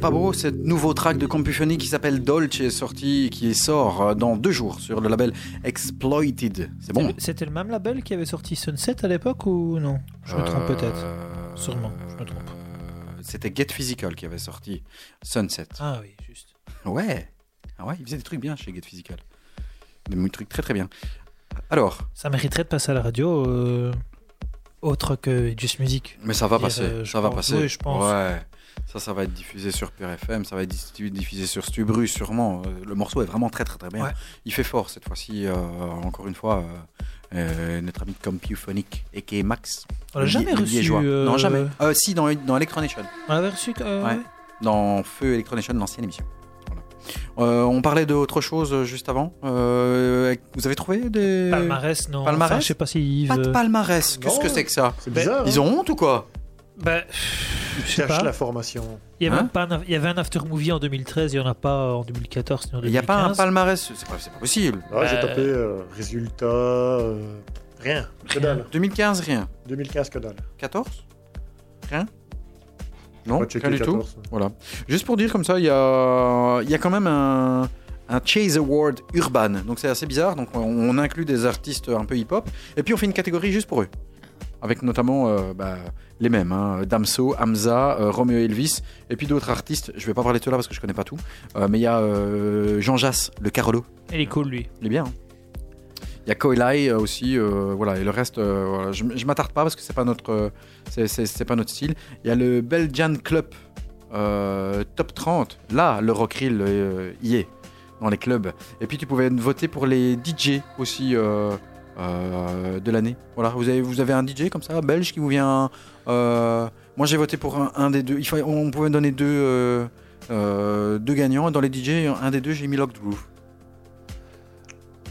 Speaker 3: Pas beau, ce nouveau track de Compufoni qui s'appelle Dolce est sorti, qui sort euh, dans deux jours sur le label Exploited. C'est bon.
Speaker 4: C'était le même label qui avait sorti Sunset à l'époque ou non? Je me trompe peut-être.
Speaker 3: Euh,
Speaker 4: Sûrement, je me trompe.
Speaker 3: euh, C'était Get Physical qui avait sorti Sunset.
Speaker 4: Ah oui, juste.
Speaker 3: Ouais. Ah ouais, il faisait des trucs bien chez Get Physical. Des trucs très très bien. Alors,
Speaker 4: Ça mériterait de passer à la radio euh, autre que Just Music.
Speaker 3: mais ça va passer.
Speaker 4: euh,
Speaker 3: ça va passer.
Speaker 4: Oui, je pense.
Speaker 3: Ouais. Ça, ça va être diffusé sur PRFM, ça va être diffusé sur Stubru sûrement. Euh, Le morceau est vraiment très très très bien.
Speaker 4: Ouais.
Speaker 3: Il fait fort cette fois-ci, euh, encore une fois, euh, notre ami Compuphonic, et Max.
Speaker 4: On l'a jamais reçu. Euh,
Speaker 3: Non, jamais. Si, dans, dans Electronation.
Speaker 4: On l'avait reçu.
Speaker 3: Ouais. Dans Feu Electronation, l'ancienne émission. Euh, on parlait d'autre chose juste avant. Euh, vous avez trouvé des.
Speaker 4: Palmarès, non.
Speaker 3: Palmarès
Speaker 4: Enfin, je sais pas si Yves.
Speaker 3: Pas de palmarès. Qu'est-ce que c'est que ça
Speaker 5: C'est bizarre.
Speaker 3: Ils
Speaker 5: hein.
Speaker 3: ont honte ou quoi
Speaker 4: bah, je
Speaker 5: cachent
Speaker 4: pas.
Speaker 5: la formation.
Speaker 4: Il y, avait
Speaker 3: Hein
Speaker 4: même pas un, il y avait un after movie en 2013, il n'y en a pas en 2014 ni en 2015.
Speaker 3: Il n'y a pas un palmarès. C'est pas, possible.
Speaker 5: Ah, J'ai
Speaker 4: Euh,
Speaker 5: tapé euh, résultats. euh, rien. Que dalle.
Speaker 3: 2015, rien.
Speaker 5: 2015, que dalle.
Speaker 3: 14 Rien Non, rien du tout.
Speaker 5: 14.
Speaker 3: Voilà. Juste pour dire comme ça, il y a, il y a quand même un, un Chase Award Urban. Donc c'est assez bizarre. Donc on, on inclut des artistes un peu hip-hop. Et puis on fait une catégorie juste pour eux. Avec notamment euh, bah, les mêmes. hein. Damso, Hamza, euh, Romeo Elvis. Et puis d'autres artistes. Je vais pas parler de ceux-là parce que je connais pas tout. Euh, mais il y a euh, Jean Jass, le Carolo.
Speaker 4: Il est cool, lui.
Speaker 3: Il est bien. hein. Il y a Koilai euh, aussi, euh, voilà, et le reste, euh, voilà, je, je m'attarde pas parce que c'est pas notre, euh, c'est, c'est- c'est pas notre style. Il y a le Belgian Club euh, Top 30. Là, le Rockrill euh, y est dans les clubs. Et puis tu pouvais voter pour les DJ aussi euh, euh, de l'année. Voilà, vous avez, vous avez un DJ comme ça, belge, qui vous vient. euh, moi, j'ai voté pour un, un des deux. Il faut, on pouvait donner deux, euh, euh, deux gagnants. Et Dans les DJ, un des deux, j'ai mis Locked Groove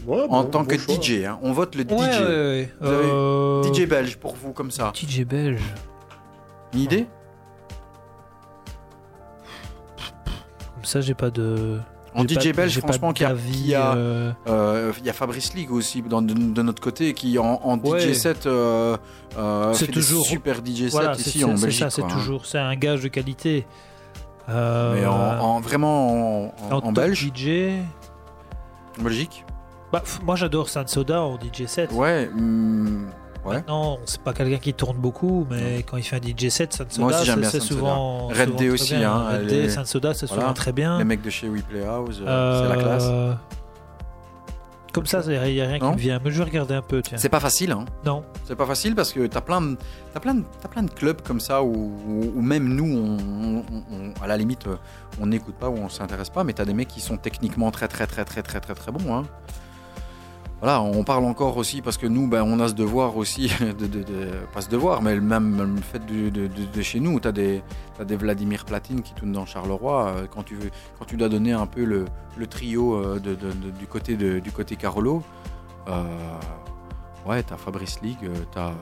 Speaker 5: Ouais,
Speaker 3: en
Speaker 5: bon,
Speaker 3: tant
Speaker 5: bon
Speaker 3: que
Speaker 5: choix.
Speaker 3: DJ. hein. On vote le DJ.
Speaker 4: Ouais, ouais, ouais.
Speaker 3: Vous avez DJ belge pour vous comme ça.
Speaker 4: DJ belge.
Speaker 3: Une idée?
Speaker 4: Comme ça, j'ai pas de.
Speaker 3: En DJ
Speaker 4: pas-
Speaker 3: belge, franchement, qui a, a-
Speaker 4: euh,
Speaker 3: euh, il y a Fabrice League aussi dans- de, de notre côté qui en, en
Speaker 4: Ouais.
Speaker 3: DJ set euh, euh,
Speaker 4: C'est toujours-
Speaker 3: des super DJ
Speaker 4: Voilà,
Speaker 3: set ici en Belgique.
Speaker 4: ça, c'est
Speaker 3: hein.
Speaker 4: toujours. C'est un gage de qualité. Euh,
Speaker 3: Mais en, en- vraiment en, en-
Speaker 4: en
Speaker 3: belge,
Speaker 4: DJ.
Speaker 3: en Belgique.
Speaker 4: Bah, moi, j'adore San Soda en DJ set.
Speaker 3: Ouais. hum, ouais.
Speaker 4: Non, c'est pas quelqu'un qui tourne beaucoup, mais quand il fait un DJ set, San Soda, c'est souvent.
Speaker 3: Red
Speaker 4: souvent
Speaker 3: aussi,
Speaker 4: bien.
Speaker 3: hein,
Speaker 4: Red Day,
Speaker 3: est-
Speaker 4: San Soda, c'est
Speaker 3: Voilà.
Speaker 4: souvent très bien.
Speaker 3: Les mecs de chez We Play House, euh, c'est la classe.
Speaker 4: Euh, Comme ça, il n'y a rien qui
Speaker 3: Non
Speaker 4: me vient. Mais je vais regarder un peu.
Speaker 3: C'est pas facile, hein.
Speaker 4: Non.
Speaker 3: C'est pas facile parce que t'as plein, de, t'as plein, de, t'as plein de clubs comme ça où, où- où même nous, on, on- on- à la limite, euh, on n'écoute pas ou on s'intéresse pas, mais t'as des mecs qui sont techniquement très très très très très très très bons. Hein. Voilà, on parle encore aussi parce que nous, ben, on a ce devoir aussi, (laughs) de, pas ce devoir, mais le même le fait de, chez nous, des, t'as des Vladimir Platine qui tournent dans Charleroi. euh, Quand tu, quand tu dois donner un peu le, trio euh, du, côté du Carolo, euh, Ouais, t'as Fabrice League, euh, t'as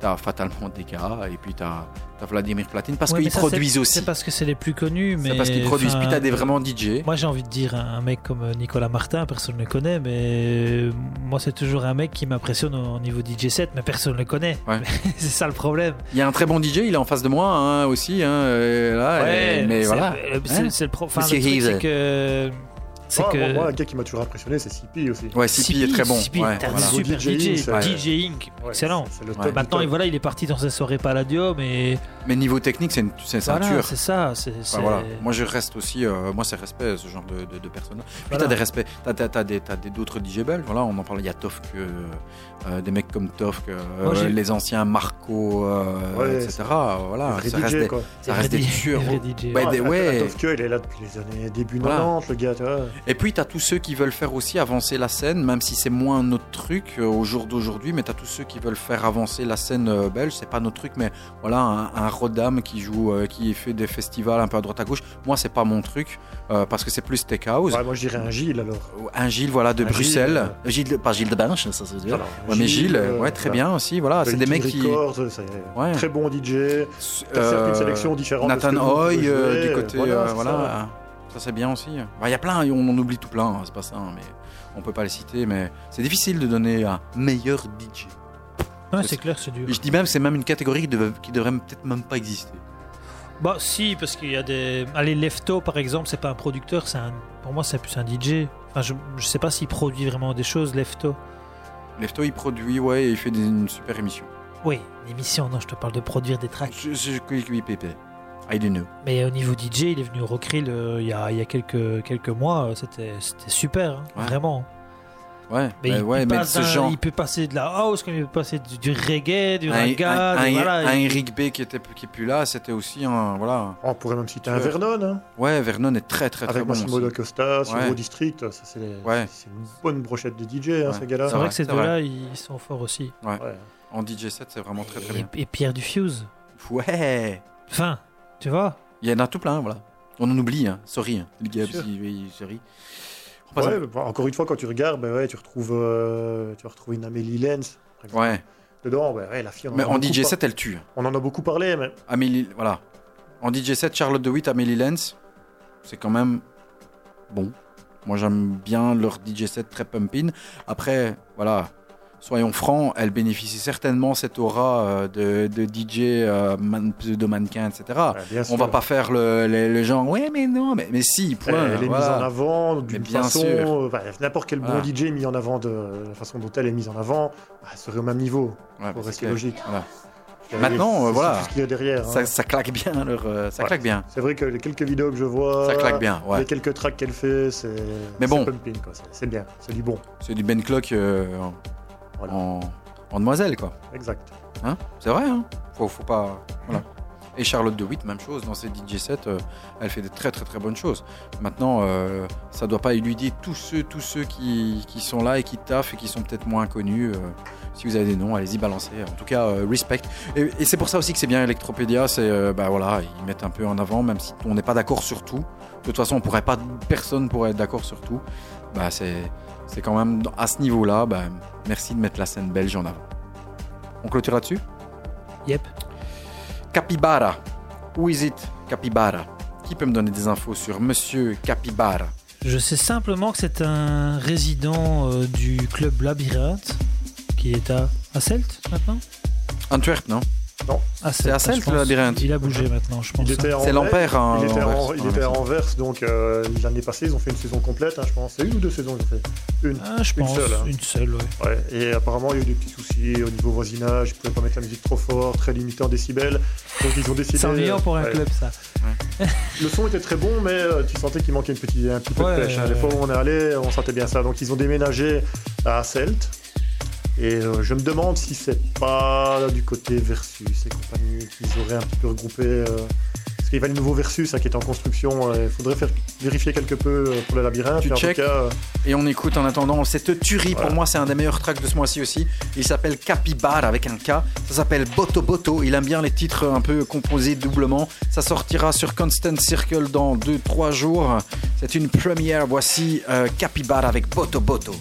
Speaker 3: t'as fatalement des gars, et puis t'as as Vladimir Platine, parce
Speaker 4: Ouais,
Speaker 3: qu'ils produisent aussi.
Speaker 4: C'est parce que c'est les plus connus, mais.
Speaker 3: C'est parce qu'ils produisent. Puis t'as des vraiment DJ.
Speaker 4: Moi, j'ai envie de dire un mec comme Nicolas Martin, personne ne le connaît, mais moi, c'est toujours un mec qui m'impressionne au au niveau DJ set, mais personne ne le connaît.
Speaker 3: Ouais. (laughs)
Speaker 4: c'est ça le problème.
Speaker 3: Il y a un très bon DJ, il est en face de moi hein, aussi. Hein, et- mais voilà.
Speaker 4: C'est le pro- enfin,
Speaker 3: Monsieur
Speaker 4: le truc,
Speaker 3: Heath.
Speaker 4: c'est que. C'est
Speaker 5: Ah,
Speaker 4: que.
Speaker 5: moi, moi, un gars qui m'a toujours impressionné, c'est CP aussi.
Speaker 3: Ouais, CP est très bon.
Speaker 4: CP,
Speaker 3: Ouais,
Speaker 4: un super
Speaker 5: DJ,
Speaker 4: DJ.
Speaker 5: c'est-
Speaker 4: DJ Inc.
Speaker 5: Ouais,
Speaker 4: Excellent.
Speaker 5: c'est le
Speaker 3: Ouais.
Speaker 4: Maintenant, et voilà, il est parti dans ses soirées Palladium et
Speaker 3: Mais niveau technique, c'est une, c'est c'est
Speaker 4: voilà, ça. C'est-
Speaker 3: voilà. Moi, je reste aussi. euh, moi, c'est respect ce genre de, de, de personnes. Puis
Speaker 4: Voilà.
Speaker 3: t'as des respects. T'as t'as- t'as des t'as des- d'autres DJ belges. Voilà, on en parle. Il y a Tofk, euh, euh, des mecs comme Tofk, euh,
Speaker 4: Moi,
Speaker 3: les anciens Marco, euh,
Speaker 5: Ouais,
Speaker 3: etc. Voilà, ça reste des, ça reste des tueurs. Ouais,
Speaker 5: Ah, il est là depuis les années début
Speaker 3: Voilà.
Speaker 5: 90, le gars, tu vois.
Speaker 3: Et puis, tu as tous ceux qui veulent faire aussi avancer la scène, même si c'est moins notre truc euh, au jour d'aujourd'hui, mais tu as tous ceux qui veulent faire avancer la scène euh, belge. C'est pas notre truc, mais voilà, un, un Rodam qui joue, euh, qui fait des festivals un peu à droite à gauche. Moi, c'est pas mon truc, euh, parce que c'est plus steakhouse.
Speaker 5: Ouais, moi, je dirais un Gilles, alors.
Speaker 3: Un Gilles, voilà, de
Speaker 5: Un
Speaker 3: Bruxelles.
Speaker 5: Gilles,
Speaker 3: Gilles, pas Gilles de Binche, ça se dire.
Speaker 5: Alors,
Speaker 3: Ouais, mais Gilles,
Speaker 5: euh,
Speaker 3: ouais, très
Speaker 5: voilà.
Speaker 3: bien aussi. Voilà, c'est des mecs qui. Ouais.
Speaker 5: très bon DJ. Sélections différentes. de ce
Speaker 3: Nathan Hoy du côté
Speaker 5: voilà, ça.
Speaker 3: c'est bien aussi. Bah, Il y a plein, on en oublie tout plein, hein, c'est pas ça, hein, mais on peut pas les citer, mais c'est difficile de donner un meilleur DJ.
Speaker 4: Ouais, c'est clair, c'est dur.
Speaker 3: Je dis même, c'est même une catégorie qui, dev- qui devrait peut-être même pas exister.
Speaker 4: Bah si, parce qu'il y a des... Allez, Lefto par exemple, c'est pas un producteur, c'est un... pour moi c'est plus un DJ. Enfin, je, je sais pas s'il produit vraiment des choses, Lefto.
Speaker 3: Lefto, il produit, ouais, et il fait des- une super émission.
Speaker 4: Oui, l'émission, non, je te parle de produire des tracks.
Speaker 3: Je, je, oui, oui, Pépé. I don't know.
Speaker 4: Mais au niveau DJ, il est venu au Rockrill euh, il y a, il y a quelques, quelques mois, euh, c'était c'était super, hein,
Speaker 3: Ouais.
Speaker 4: vraiment.
Speaker 3: Ouais,
Speaker 4: Mais,
Speaker 3: bah
Speaker 4: il,
Speaker 3: ouais,
Speaker 4: il
Speaker 3: mais
Speaker 4: passe
Speaker 3: ce
Speaker 4: d'un-
Speaker 3: genre.
Speaker 4: il peut passer de la house, comme il peut passer du, du reggae, du
Speaker 3: Un,
Speaker 4: raga,
Speaker 3: un- un-
Speaker 4: voilà.
Speaker 3: un Eric B qui était qui est plus là, c'était aussi un voilà.
Speaker 5: On pourrait même citer un. Vernon, hein,
Speaker 3: Ouais, Vernon est très très très
Speaker 5: avec
Speaker 3: bon
Speaker 5: Massimo
Speaker 3: aussi.
Speaker 5: da Costa,
Speaker 3: Ouais.
Speaker 5: District. Ça, c'est
Speaker 3: Ouais.
Speaker 5: c'est une bonne brochette de DJ, hein, ces gars-là.
Speaker 4: C'est vrai que ces deux-là, ils sont forts aussi.
Speaker 5: Ouais.
Speaker 3: En DJ set, c'est vraiment très très
Speaker 4: Et,
Speaker 3: bien.
Speaker 4: et Pierre Dufuse.
Speaker 3: Ouais.
Speaker 4: Enfin, tu vois
Speaker 3: Il y en a tout plein, voilà. On en oublie, hein. sorry. Hein. Le gars,
Speaker 5: Sûr.
Speaker 3: si- oui, sorry. On passe
Speaker 5: Ouais, bah, encore une fois, quand tu regardes, bah ouais, tu, retrouves, euh, tu vas retrouver une Amélie Lenz.
Speaker 3: Ouais.
Speaker 5: Dedans, bah ouais, la fille, on en,
Speaker 3: Mais en
Speaker 5: beaucoup
Speaker 3: DJ
Speaker 5: par-
Speaker 3: set, elle tue.
Speaker 5: on en a beaucoup parlé, mais
Speaker 3: Amélie, voilà. En DJ set, Charlotte DeWitt, Amélie Lenz, c'est quand même bon. Moi, j'aime bien leur DJ set très pumping. Après, voilà, soyons francs, elle bénéficie certainement cette aura euh, de, de DJ euh, man- pseudo-mannequin, etc.
Speaker 5: ouais,
Speaker 3: On va pas faire le, le- le genre, ouais, mais non, mais, mais si, point.
Speaker 5: elle est
Speaker 3: voilà.
Speaker 5: mise en avant d'une façon. euh, bah, N'importe quel
Speaker 3: Voilà.
Speaker 5: bon DJ est mis en avant de la façon dont elle est mise en avant, bah, serait au même niveau.
Speaker 3: Ouais,
Speaker 5: Pour
Speaker 3: c'est
Speaker 5: rester logique.
Speaker 3: Voilà. Maintenant, euh, voilà.
Speaker 5: tout ce qu'il y a derrière. hein.
Speaker 3: Ça, ça claque bien, leur, euh, ça
Speaker 5: Ouais.
Speaker 3: claque bien.
Speaker 5: C'est vrai que les quelques vidéos que je vois,
Speaker 3: Ça claque bien, ouais.
Speaker 5: les quelques tracks qu'elle fait, c'est
Speaker 3: Mais bon.
Speaker 5: C'est- bien, c'est du bon.
Speaker 3: C'est du Ben Clock euh,
Speaker 5: Voilà.
Speaker 3: en, en demoiselle, quoi.
Speaker 5: Exact.
Speaker 3: Hein? C'est vrai, hein? Faut, faut pas. Voilà. Et Charlotte DeWitt, même chose, dans ses DJ sets, euh, elle fait de très très très bonnes choses. Maintenant, euh, ça doit pas éluder tous ceux, tous ceux qui, qui sont là et qui taffent et qui sont peut-être moins connus. euh, si vous avez des noms, allez-y balancer. En tout cas, euh, respect. Et, et c'est pour ça aussi que c'est bien Electropédia, c'est bah voilà, ils mettent un peu en avant, même si on n'est pas d'accord sur tout. De toute façon, on pourrait pas, personne pourrait être d'accord sur tout. Bah c'est, c'est quand même à ce niveau-là. Bah, merci de mettre la scène belge en avant. On clôture là-dessus?
Speaker 4: Yep.
Speaker 3: Capybara. Où is it, Capybara? Qui peut me donner des infos sur Monsieur Capybara?
Speaker 4: Je sais simplement que c'est un résident euh, du club Labyrinthe qui est à Asselt maintenant?
Speaker 3: Antwerp, non? C'est
Speaker 4: hein,
Speaker 3: Asselt,
Speaker 4: je pense.
Speaker 3: le Labyrinthe
Speaker 4: Il a bougé maintenant, je pense.
Speaker 5: Il était à
Speaker 3: C'est l'Ampère. hein,
Speaker 5: Il était, à,
Speaker 3: Anvers.
Speaker 5: il était à. Anvers, donc euh, l'année passée, ils ont fait une saison complète, hein, je pense. C'est une ou deux saisons ils ont fait Une.
Speaker 4: Ah, je
Speaker 5: Une
Speaker 4: pense.
Speaker 5: seule, hein.
Speaker 4: Une seule, ouais.
Speaker 5: Ouais. Et apparemment, il y a eu des petits soucis au niveau voisinage, ils pouvaient pas mettre la musique trop fort, très limité en décibels. Donc ils ont décidé.
Speaker 4: C'est ennuyant pour un
Speaker 5: ouais.
Speaker 4: club, ça. (laughs)
Speaker 5: Le son était très bon, mais euh, tu sentais qu'il manquait une petite, un petit peu
Speaker 4: Ouais,
Speaker 5: de pêche. hein. Les
Speaker 4: ouais,
Speaker 5: fois où on est allé, on sentait bien ça. Donc ils ont déménagé à Asselt. Et euh, je me demande si c'est pas du côté Versus et compagnie qu'ils auraient un petit peu regroupé. euh, parce qu'il y avait le nouveau Versus hein, qui est en construction. euh, Il faudrait faire, vérifier quelque peu euh, pour le labyrinthe.
Speaker 3: Tu check
Speaker 5: cas,
Speaker 3: Et on écoute en attendant cette tuerie. Pour moi, c'est un des meilleurs tracks de ce mois-ci aussi. Il s'appelle Capybara avec un K. Ça s'appelle Boto Boto. Il aime bien les titres un peu composés doublement. Ça sortira sur Constant Circle dans 2-3 jours. C'est une première. Voici euh, Capybara avec Boto Boto.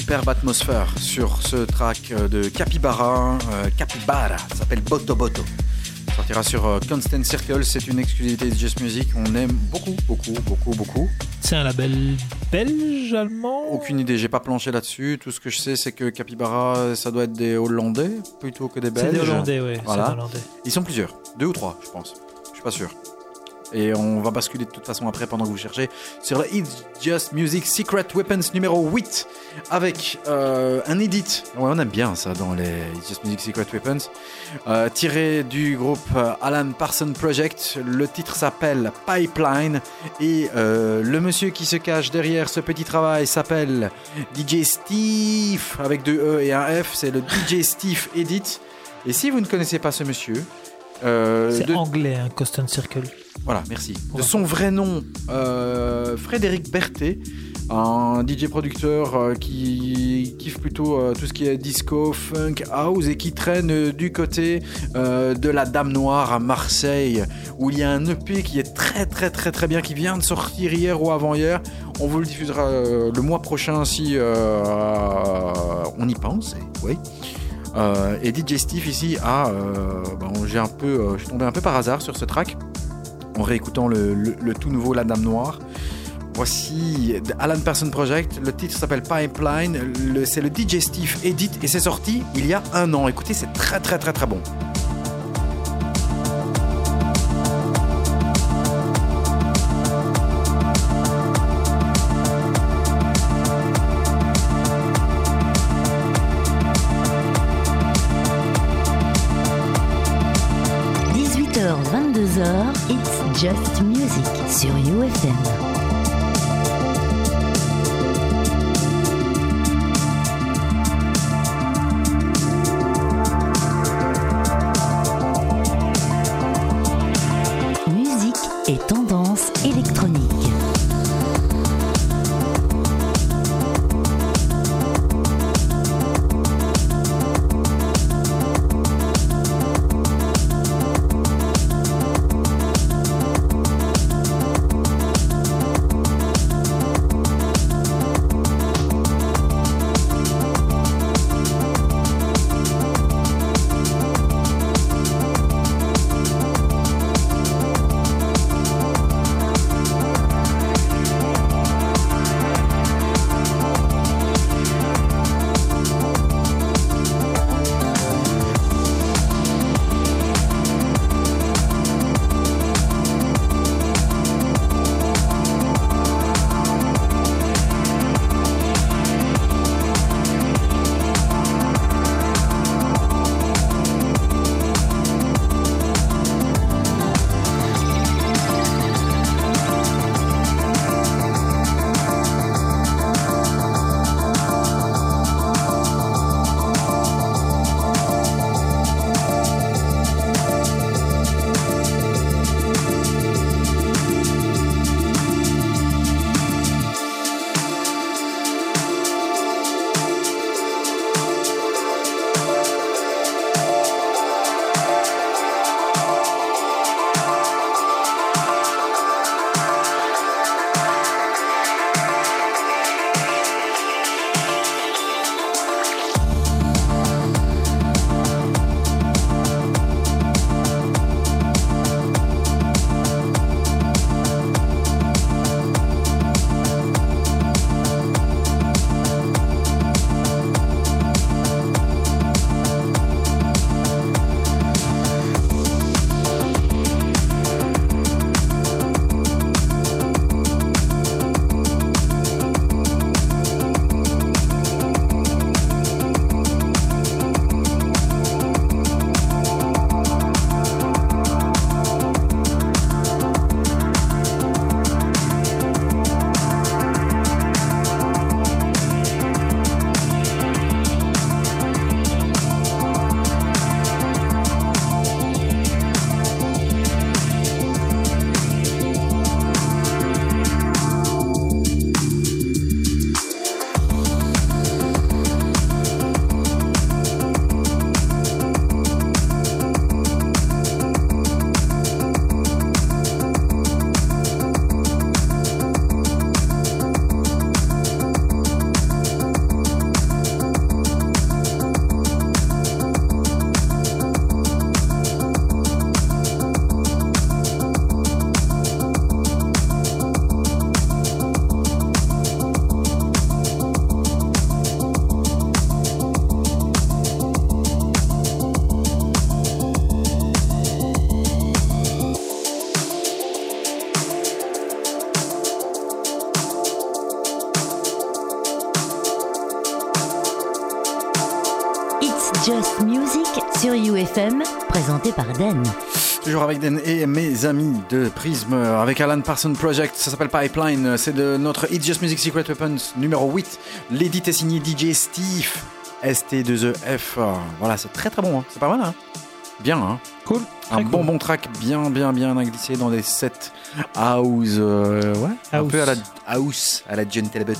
Speaker 3: Superbe atmosphère sur ce track de Capybara. Euh, Capybara, ça s'appelle Boto Boto. sortira sur euh, Constant Circle, c'est une exclusivité de Just Music. On aime beaucoup, beaucoup, beaucoup, beaucoup.
Speaker 4: C'est un label belge, allemand?
Speaker 3: Aucune idée, j'ai pas planché là-dessus. Tout ce que je sais, c'est que Capybara, ça doit être des Hollandais plutôt que des Belges.
Speaker 4: C'est des Hollandais, oui.
Speaker 3: Voilà. Ils sont plusieurs, deux ou trois, je pense. Je suis pas sûr. Et on va basculer de toute façon après pendant que vous cherchez sur le It's Just Music Secret Weapons numéro 8 avec euh, un edit. Ouais, on aime bien ça dans les It's Just Music Secret Weapons. Euh, tiré du groupe euh, Alan Parsons Project. Le titre s'appelle Pipeline et euh, le monsieur qui se cache derrière ce petit travail s'appelle DJ Steve avec deux E et un F. C'est le DJ (laughs) Steve Edit. Et si vous ne connaissez pas ce monsieur,
Speaker 4: C'est
Speaker 3: de-
Speaker 4: anglais, un Coston Circle.
Speaker 3: Voilà, merci. Son vrai nom, euh, Frédéric Berthet, un DJ producteur euh, qui kiffe plutôt euh, tout ce qui est disco, funk, house et qui traîne du côté de la Dame Noire à Marseille, où il y a un EP qui est très très très très bien, qui vient de sortir hier ou avant-hier. On vous le diffusera le mois prochain si on y pense. et- oui. Et DJ Steve ici a, bon, j'ai un peu, je suis tombé un peu par hasard sur ce track en réécoutant le, tout nouveau La Dame Noire. Voici Alan Person Project, le titre s'appelle Pipeline, c'est le Steve Edit et c'est sorti il y a un an. Écoutez, c'est très très très très bon.
Speaker 2: Sur présenté par Den.
Speaker 3: Toujours avec Den et mes amis de Prism, avec Alan Parson Project, ça s'appelle Pipeline, c'est de notre It's Just Music Secret Weapons numéro 8. L'édit est signé DJ Steve, ST2EF. Voilà, c'est très très bon, hein. c'est pas mal, hein Bien, hein
Speaker 4: Cool.
Speaker 3: Un
Speaker 4: Très
Speaker 3: bon
Speaker 4: cool.
Speaker 3: bon track, bien bien bien à glisser dans des sets house, euh, ouais, un
Speaker 4: House.
Speaker 3: peu à la house, à la John Talbot.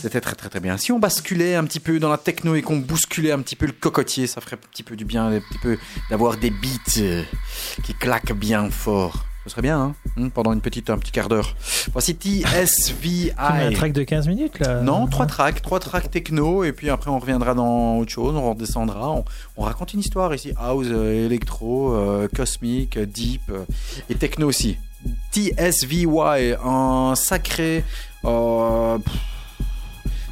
Speaker 3: C'était très très très bien. Si on basculait un petit peu dans la techno et qu'on bousculait un petit peu le cocotier, ça ferait un petit peu du bien, un petit peu d'avoir des beats euh, qui claquent bien fort. Ce serait bien, hein, Hmm, pendant une petite un petit quart d'heure. Voici TSVI.
Speaker 4: Un track de 15 minutes là
Speaker 3: Non, trois tracks, trois tracks techno, et puis après on reviendra dans autre chose, on redescendra, on, on raconte une histoire ici, house, euh, électro, euh, cosmique, euh, deep, euh, et techno aussi. TSVY, un sacré euh, pff,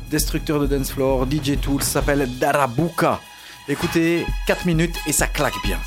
Speaker 3: destructeur de dance floor, DJ Tool, s'appelle Darabuka. Écoutez, 4 minutes et ça claque bien.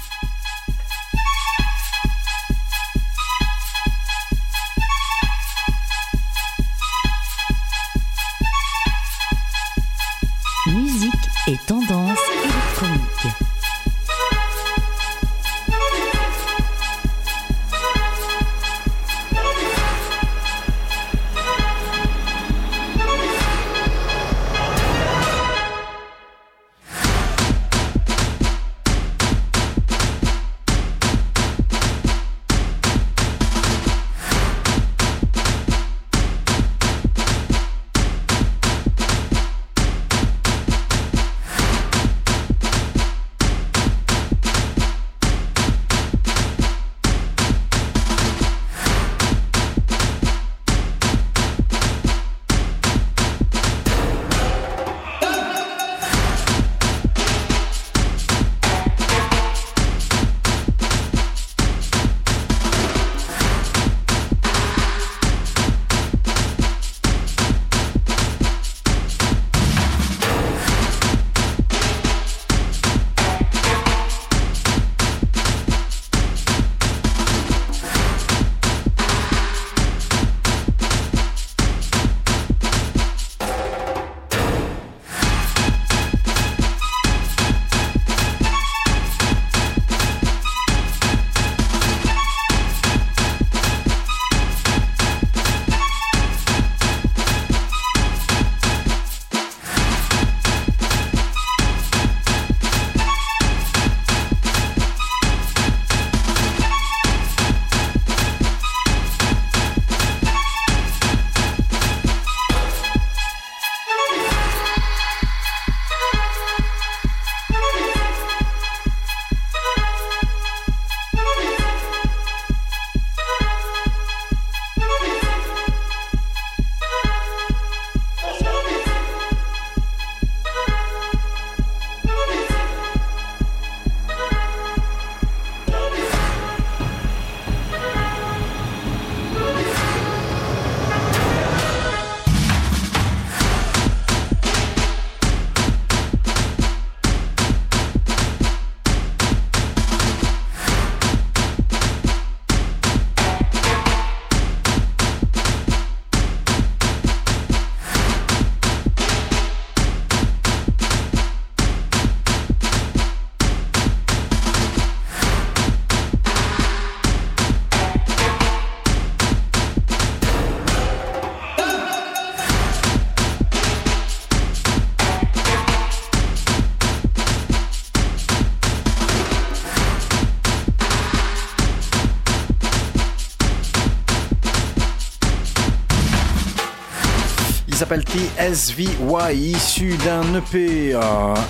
Speaker 3: TSVY, issu d'un EP euh,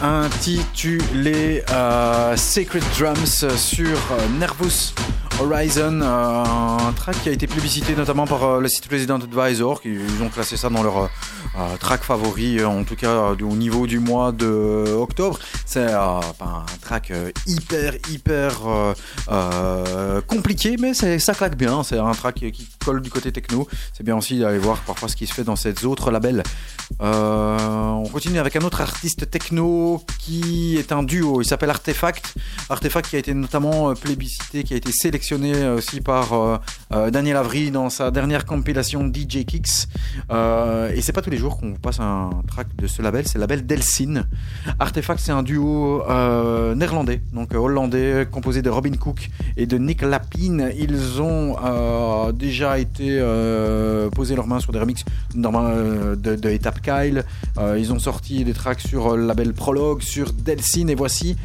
Speaker 3: intitulé euh, Sacred Drums sur euh, Nervous Horizon, un track qui a été plébiscité notamment par le site Resident Advisor, qui ont classé ça dans leur track favori, en tout cas au niveau du mois de octobre. C'est euh, hyper hyper euh, euh, compliqué, mais ça claque bien. C'est un track qui, colle du côté techno. C'est bien aussi d'aller voir parfois ce qui se fait dans ces autres labels. On continue avec un autre artiste techno qui est un duo. Il s'appelle Artefact. Artefact qui a été notamment plébiscité, qui a été sélectionné aussi par Daniel Avery dans sa dernière compilation DJ Kicks. et c'est pas tous les jours qu'on passe un track de ce label, c'est le label Delsin. Artefact, c'est un duo néerlandais, donc hollandais, composé de Robin Cook et de Nick Lapine. Ils ont déjà été posé leurs mains sur des remixes de, de Kyle. ils ont sorti des tracks sur le label Prologue, sur Delsin, et voici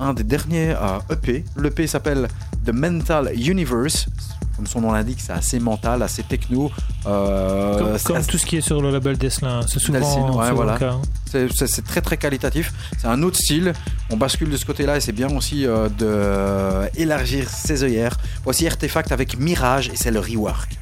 Speaker 3: un des derniers EP. L'EP s'appelle The Mental Universe. Comme son nom l'indique, c'est assez mental, assez techno.
Speaker 4: Euh, comme, tout ce qui est sur le label Deslin, c'est souvent, ouais, voilà. Hein.
Speaker 3: C'est très très qualitatif. C'est un autre style. On bascule de ce côté-là et c'est bien aussi euh, d'élargir ses œillères. Voici Artefact avec Mirage et c'est le rework.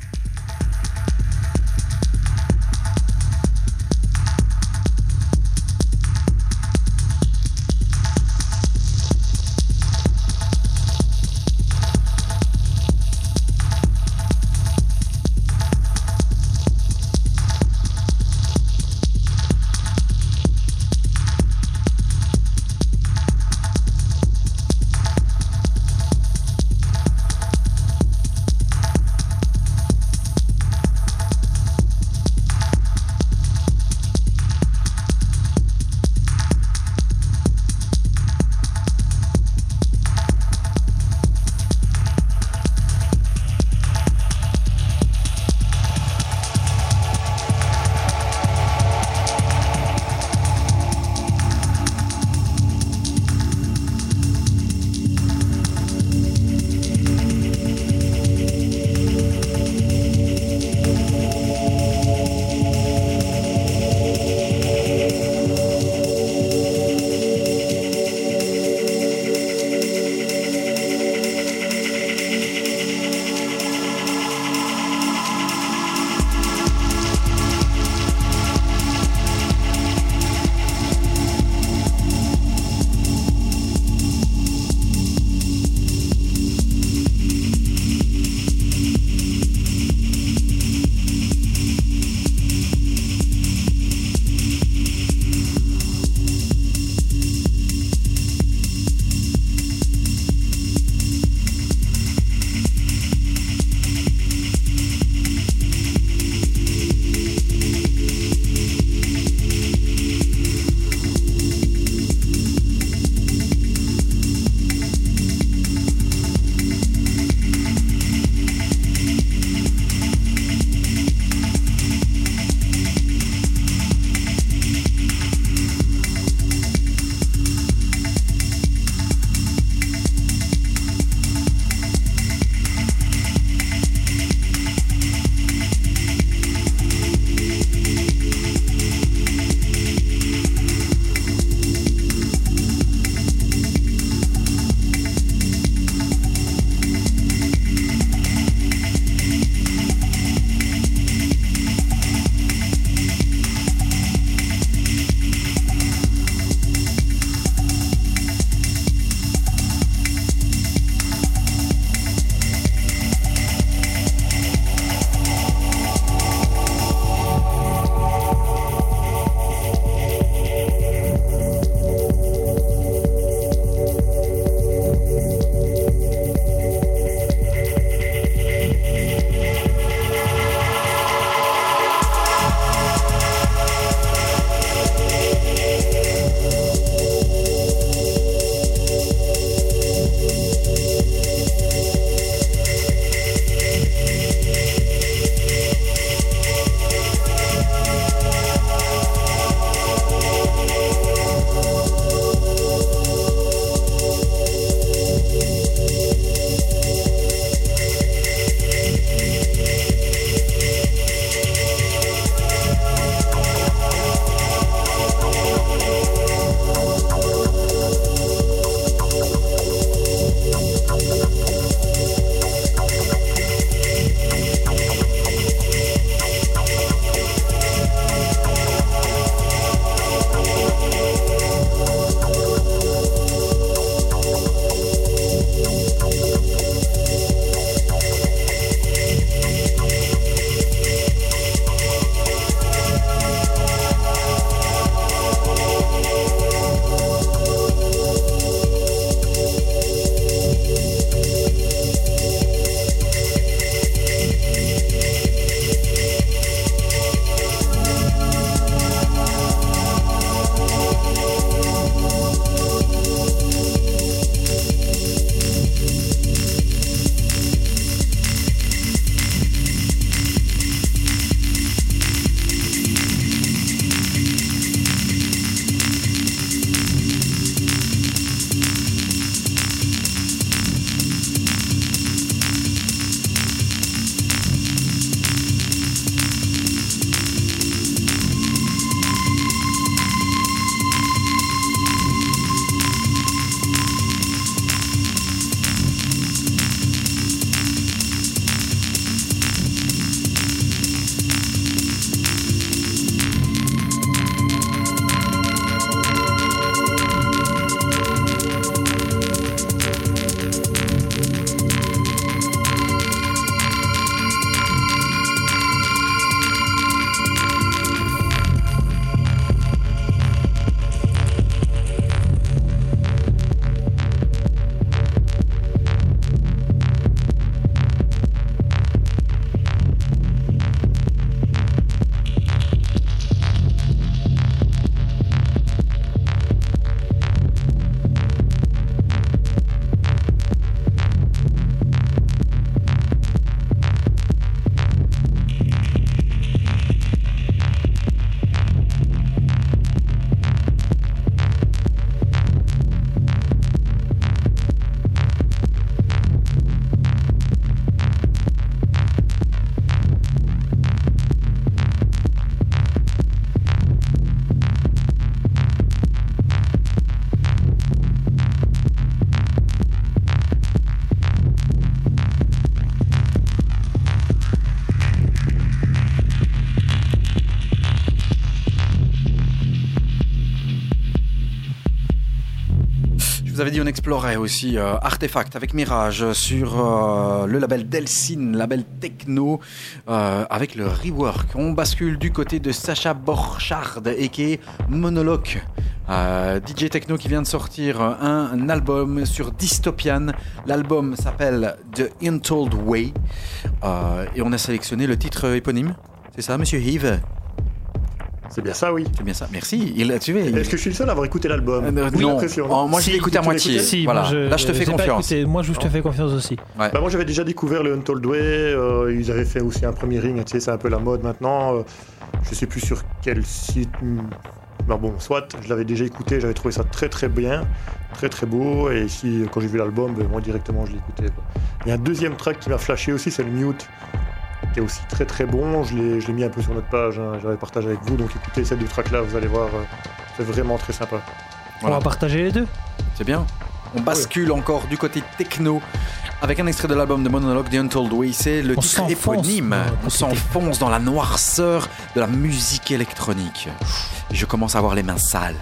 Speaker 3: Explorait aussi euh, Artefact avec Mirage sur euh, le label Delsin, label techno, euh, avec le rework. On bascule du côté de Sacha Borchardt et qui est Monologue. DJ Techno qui vient de sortir un, album sur Dystopian. L'album s'appelle The Untold Way et on a sélectionné le titre éponyme. C'est ça, monsieur Yves?
Speaker 5: C'est bien ça, oui.
Speaker 3: C'est bien ça. Merci. Il, tu il-
Speaker 5: Est-ce que je suis le seul à avoir écouté l'album
Speaker 3: Euh,
Speaker 5: J'ai
Speaker 3: non.
Speaker 5: l'impression,
Speaker 3: Oh, moi, je
Speaker 4: Si,
Speaker 3: l'ai écouté à
Speaker 5: tu
Speaker 3: moitié.
Speaker 4: Si,
Speaker 3: voilà.
Speaker 4: je,
Speaker 3: Là, je te fais confiance.
Speaker 4: Moi, je te fais confiance aussi.
Speaker 5: Bah, moi j'avais déjà découvert le Untold Way, euh, ils avaient fait aussi un premier ring, tu sais, c'est un peu la mode maintenant. euh, je sais plus sur quel site. hmm. Bah bon, soit, je l'avais déjà écouté, j'avais trouvé ça très très bien, très très beau, et ici quand j'ai vu l'album, ben, moi directement je l'ai écouté. quoi. Il y a un deuxième track qui m'a flashé aussi, c'est le Mute, qui est aussi très très bon, je l'ai je l'ai mis un peu sur notre page, hein, j'avais partagé avec vous, donc écoutez ces deux tracks là, vous allez voir, euh, c'est vraiment très sympa.
Speaker 3: Voilà.
Speaker 4: On va partager les deux.
Speaker 3: C'est bien. On bascule encore du côté techno avec un extrait de l'album de Monologue The Untold Way. C'est le
Speaker 4: On
Speaker 3: titre éponyme. On s'enfonce dans la noirceur de la musique électronique. Je commence à avoir les mains sales.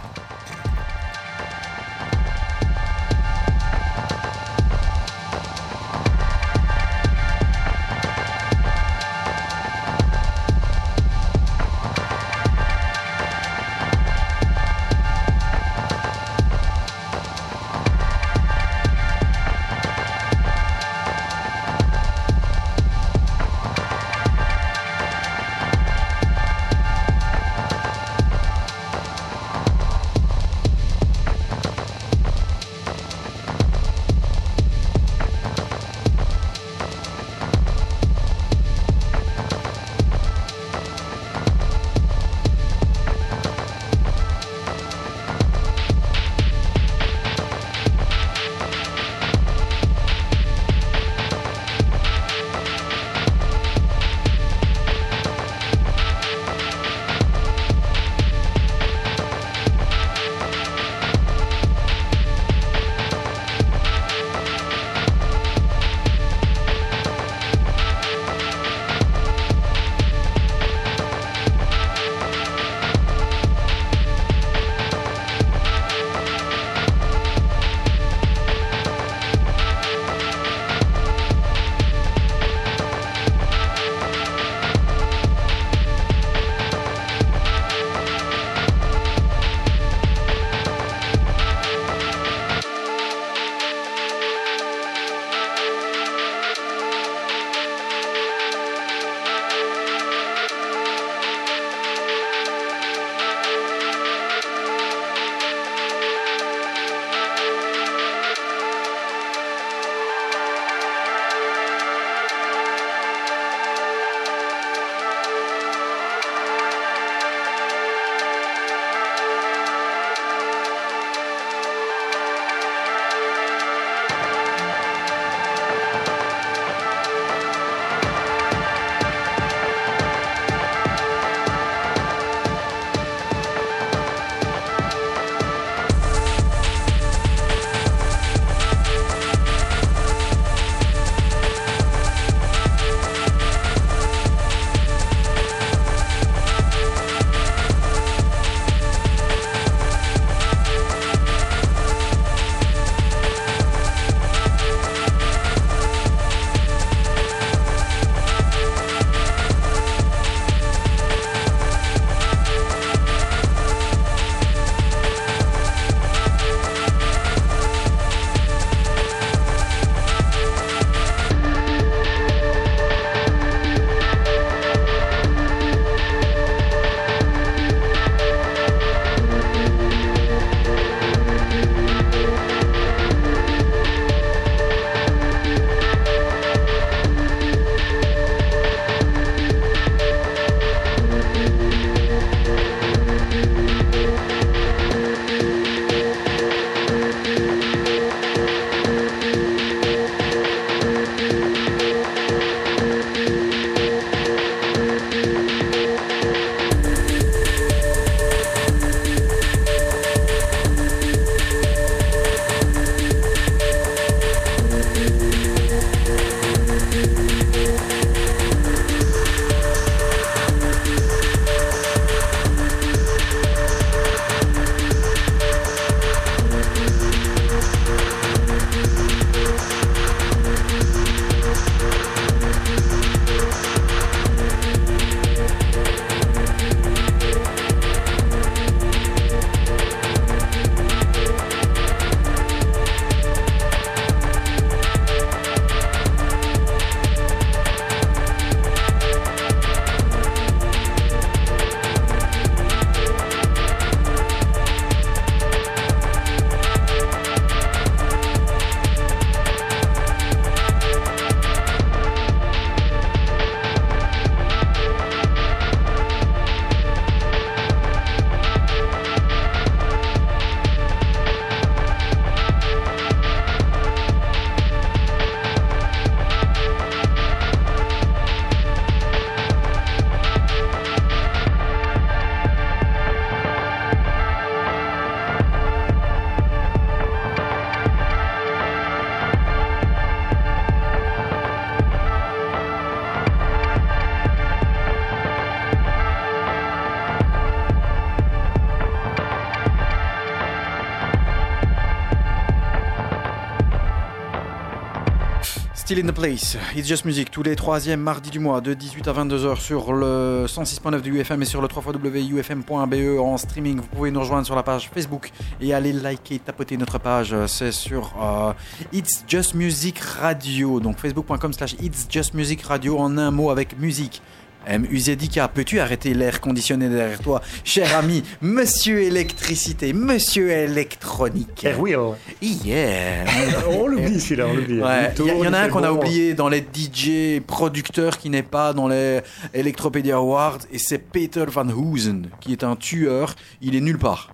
Speaker 3: In the place. It's just music. Tous les troisièmes mardis du mois, de 18 à 22h sur le 106.9 du UFM et sur le 3 www.ufm.be en streaming. Vous pouvez nous rejoindre sur la page Facebook et aller liker, tapoter notre page. C'est sur euh, It's Just Music Radio. Donc facebook.com slash It's Just Music Radio en un mot avec musique. M. Uzedika, peux-tu arrêter l'air conditionné derrière toi Cher ami, monsieur électricité, monsieur électronique.
Speaker 5: Airwheel.
Speaker 3: Yeah (laughs)
Speaker 5: on l'oublie celui-là, on l'oublie.
Speaker 3: Ouais, Il y, en a un qu'on a oublié dans les DJ producteurs qui n'est pas dans les Electropedia Awards et c'est Peter Van Hoosen qui est un tueur. Il est nulle part.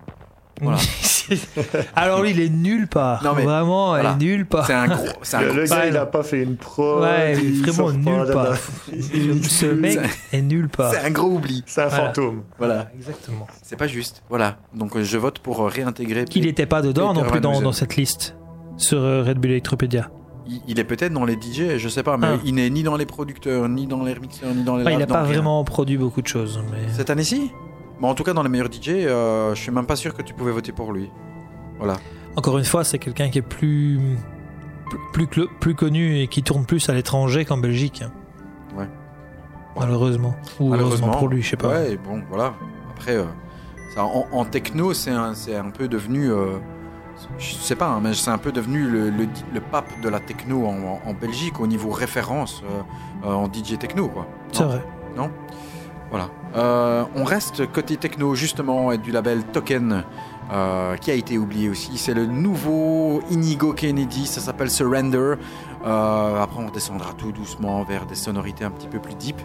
Speaker 3: Voilà. (laughs)
Speaker 4: Alors lui, il est nulle part.
Speaker 3: Non, mais
Speaker 4: Vraiment,
Speaker 3: voilà.
Speaker 4: il est nulle part.
Speaker 3: C'est un gros. C'est un
Speaker 5: Le,
Speaker 3: gros-
Speaker 5: le gars, il a pas fait une pro.
Speaker 4: Ouais,
Speaker 5: il
Speaker 4: vraiment
Speaker 5: sort pas
Speaker 4: nulle part. Ce mec est nulle part.
Speaker 3: C'est un gros oubli.
Speaker 5: C'est un
Speaker 4: Voilà.
Speaker 5: fantôme.
Speaker 3: Voilà.
Speaker 4: Exactement.
Speaker 3: C'est pas juste. Voilà. Donc euh, je vote pour euh, réintégrer.
Speaker 4: Qu'il n'était pas dedans
Speaker 3: Peter
Speaker 4: non plus dans, cette liste sur euh, Red Bull Electropedia.
Speaker 3: Il, il est peut-être dans les DJ, je sais pas, mais
Speaker 4: Ah.
Speaker 3: il n'est ni dans les producteurs, ni dans les remixeurs, ni dans les.
Speaker 4: Enfin, il n'a pas
Speaker 3: rien.
Speaker 4: vraiment produit beaucoup de choses. Mais...
Speaker 3: Cette année-ci? Bon, en tout cas, dans les meilleurs DJ, euh, je suis même pas sûr que tu pouvais voter pour lui. Voilà.
Speaker 4: Encore une fois, c'est quelqu'un qui est plus, plus, connu et qui tourne plus à l'étranger qu'en Belgique.
Speaker 3: Ouais.
Speaker 4: Malheureusement. Ou heureusement pour lui, je sais pas.
Speaker 3: Ouais, bon, voilà. Après, euh, ça, en, en techno, c'est un, peu devenu. euh, je sais pas, hein, mais c'est un peu devenu le, le, le pape de la techno en, en Belgique au niveau référence euh, euh, en DJ techno, quoi.
Speaker 4: C'est
Speaker 3: Non
Speaker 4: vrai.
Speaker 3: Euh, on reste côté techno justement et du label Token euh, qui a été oublié aussi. C'est le nouveau Inigo Kennedy, ça s'appelle Surrender. Euh, après on redescendra tout doucement vers des sonorités un petit peu plus deep.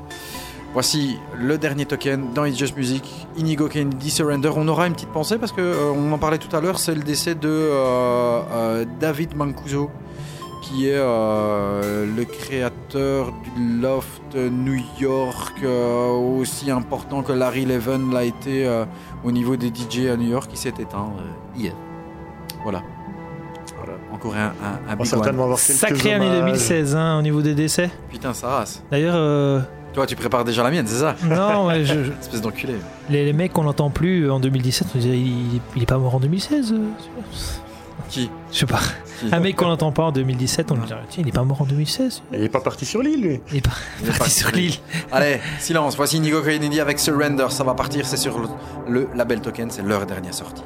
Speaker 3: Voici le dernier token dans It's Just Music, Inigo Kennedy Surrender. On aura une petite pensée parce que euh, en parlait tout à l'heure, c'est le décès de David Mancuso qui est euh, le créateur du Loft New York, euh, aussi important que Larry Levan l'a été euh, au niveau des DJ à New York, qui s'est éteint euh, hier. Voilà.
Speaker 5: Voilà.
Speaker 3: Encore un, un, un
Speaker 5: On va
Speaker 3: big
Speaker 5: certainement
Speaker 3: one.
Speaker 5: avoir quelques
Speaker 4: Sacrée année
Speaker 5: hommages.
Speaker 4: 2016 hein, au niveau des décès.
Speaker 3: Putain, ça race.
Speaker 4: D'ailleurs, euh,
Speaker 3: Toi, tu prépares déjà la mienne, c'est ça?
Speaker 4: Non, ouais, je- (laughs)
Speaker 3: Espèce d'enculé.
Speaker 4: les, les mecs qu'on n'entend plus en 2017, on dirait il, il est pas mort en 2016 euh,
Speaker 3: Qui
Speaker 4: Je sais pas.
Speaker 3: Qui
Speaker 4: Un mec qu'on n'entend pas en 2017, on lui dirait tiens, il est pas mort en 2016
Speaker 5: Il est pas parti sur l'île, lui.
Speaker 4: Il est pas
Speaker 3: Il est
Speaker 4: parti
Speaker 3: parti.
Speaker 4: sur l'île.
Speaker 3: Allez, silence. Voici Inigo Kennedy avec Surrender. Ça va partir, c'est sur le, le label Token, c'est leur dernière sortie.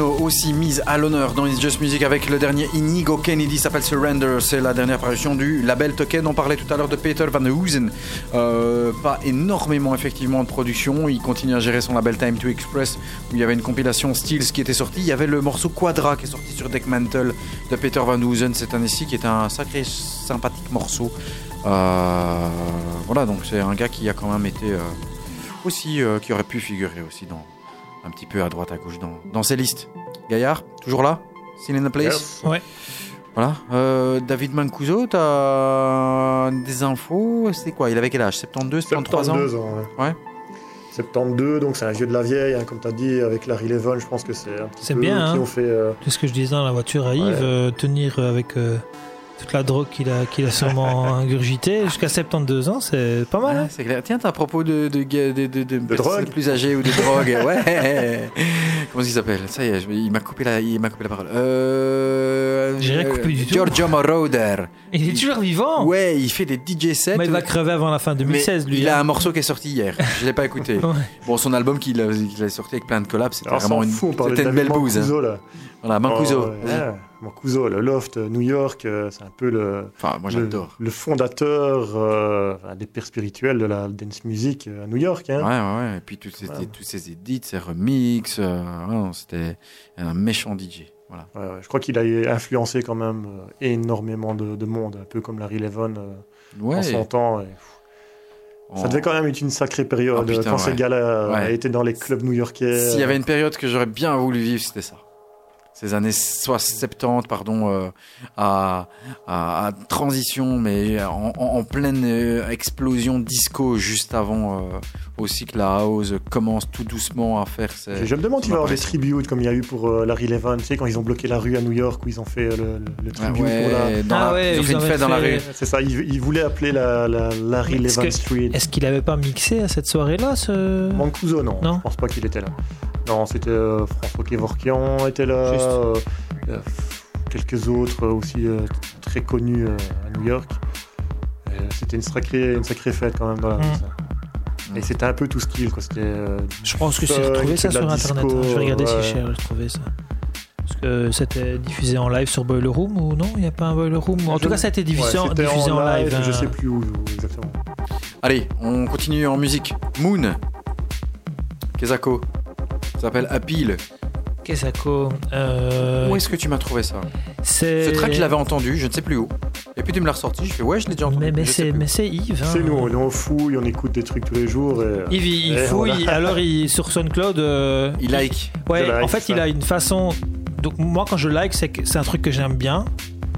Speaker 3: Aussi mise à l'honneur dans It's Just Music avec le dernier Inigo Kennedy s'appelle Surrender. C'est la dernière parution du label Token. On parlait tout à l'heure de Peter Van Hoosen. Euh, pas énormément effectivement de production. Il continue à gérer son label Time to Express où il y avait une compilation Steels qui était sortie. Il y avait le morceau Quadra qui est sorti sur Deck Mantle de Peter Van Hoosen cette année-ci qui est un sacré sympathique morceau. Euh, voilà donc c'est un gars qui a quand même été euh, aussi qui aurait pu figurer aussi dans un petit peu à droite à gauche dans, dans ces listes. Gaillard, toujours là? Still in the place?
Speaker 5: Yes.
Speaker 4: Ouais.
Speaker 3: Voilà. Euh, David Mancuso, t'as des infos? C'est quoi? Il avait quel âge? 72, 73 ans?
Speaker 5: 72 ans. ouais.
Speaker 3: Ouais.
Speaker 5: 72, donc c'est un vieux de la vieille, hein, comme tu as dit, avec Larry Levon, je pense que c'est un petit
Speaker 4: C'est
Speaker 5: peu
Speaker 4: bien,
Speaker 5: eux qui
Speaker 4: hein.
Speaker 5: ont fait. euh,
Speaker 4: C'est ce que je disais dans la voiture à Yves,
Speaker 5: Ouais.
Speaker 4: euh, tenir avec euh, toute la drogue qu'il a, qu'il a sûrement (laughs) ingurgité jusqu'à 72 ans, c'est pas mal.
Speaker 3: Ouais,
Speaker 4: hein.
Speaker 3: c'est clair. Tiens, t'as à propos de, de, de, de, de,
Speaker 5: drogue
Speaker 3: plus âgées ou de (laughs) drogue. ouais. Comment il s'appelle? Ça y est, il m'a coupé la, il m'a coupé la parole. Euh,
Speaker 4: J'ai rien coupé du tout.
Speaker 3: Giorgio Moroder.
Speaker 4: Il est toujours vivant.
Speaker 3: Ouais, il fait des DJ sets.
Speaker 4: Mais il va crever avant la fin
Speaker 3: Mais
Speaker 4: 2016, lui.
Speaker 3: il a
Speaker 4: hein.
Speaker 3: un morceau qui est sorti hier. (laughs) Je l'ai pas écouté.
Speaker 4: Ouais.
Speaker 3: Bon, son album qu'il a, sorti avec plein de collabs, c'était vraiment une,
Speaker 5: de
Speaker 3: une belle bouse. hein.
Speaker 5: Mancuso, là.
Speaker 3: Voilà, Mancuso.
Speaker 5: Oh, ouais, Mancuso, le loft, euh, New York, euh, c'est un peu le,
Speaker 3: Enfin, moi
Speaker 5: le, le fondateur euh, des pères spirituels de la dance music à New York. Hein.
Speaker 3: ouais, ouais. Et puis tous ces,
Speaker 5: Ouais.
Speaker 3: tous ces edits, ces remixes, euh, c'était un méchant DJ. Voilà.
Speaker 5: Ouais, ouais, je crois qu'il a influencé quand même euh, énormément de, de monde, un peu comme Larry Levon
Speaker 3: Ouais.
Speaker 5: en son temps. et- Ça devait quand même être une sacrée période
Speaker 3: Oh, putain,
Speaker 5: quand ces gars-là étaient dans les clubs new-yorkais.
Speaker 3: S'il y avait une période que j'aurais bien voulu vivre, c'était ça. Ces années soit 70, pardon, euh, à, à, à transition, mais en, en- en pleine euh, explosion disco, juste avant euh, aussi que la house commence tout doucement à faire ses...
Speaker 5: Je me demande s'il va y avoir des tributes comme il y a eu pour euh, Larry Levon, tu sais, quand ils ont bloqué la rue à New York, où ils ont fait le, le,
Speaker 3: Ouais,
Speaker 5: tribute pour la...
Speaker 3: dans
Speaker 4: Ah
Speaker 3: la-
Speaker 4: ouais,
Speaker 3: ils ont
Speaker 4: ils
Speaker 3: fait une fête dans la rue.
Speaker 5: C'est ça, ils, ils voulaient appeler la, la Larry
Speaker 4: que-
Speaker 5: Street.
Speaker 4: Est-ce qu'il avait pas mixé à cette soirée-là ce...
Speaker 5: Mancuso, non,
Speaker 4: Non.
Speaker 5: je pense pas qu'il était là. Non, c'était euh, François Kevorkian était là,
Speaker 4: Juste.
Speaker 5: euh, euh, quelques autres aussi euh, très connus euh, à New York. C'était une sacrée, une sacrée fête quand même rue,
Speaker 4: Mm.
Speaker 5: Et c'était un peu tout skill, quoi. Euh,
Speaker 4: Je pense que c'est
Speaker 5: funk,
Speaker 4: retrouvé ça sur internet.
Speaker 5: disco,
Speaker 4: hein. Je vais regarder
Speaker 5: ouais.
Speaker 4: si j'ai retrouvé ça. Parce que c'était diffusé en live sur Boiler Room ou non? Il n'y a pas un Boiler Room En
Speaker 5: Je-
Speaker 4: tout cas, ça a été diffusé,
Speaker 5: ouais,
Speaker 4: en,
Speaker 5: c'était
Speaker 4: diffusé en live.
Speaker 5: Je
Speaker 4: hein.
Speaker 5: sais plus où, où exactement.
Speaker 3: Allez, on continue en musique. Moon. Kezako. Ça s'appelle Appeal.
Speaker 4: Kesako. euh,
Speaker 3: Où est-ce que tu m'as trouvé ça?
Speaker 4: c'est...
Speaker 3: Ce track, je l'avais entendu, je ne sais plus où. Et puis tu me l'as ressorti, je fais ouais, je l'ai déjà entendu.
Speaker 4: Mais, mais c'est, c'est Yves. hein.
Speaker 5: C'est nous, on fouille, on écoute des trucs tous les jours. Et...
Speaker 4: Yves, il, il
Speaker 5: Et
Speaker 4: fouille,
Speaker 5: voilà. (laughs)
Speaker 4: alors il, sur SoundCloud. euh,
Speaker 3: Il like.
Speaker 4: Ouais,
Speaker 5: like
Speaker 4: en fait,
Speaker 5: ça.
Speaker 4: il a une façon. Donc, moi, quand je like, c'est que c'est un truc que j'aime bien.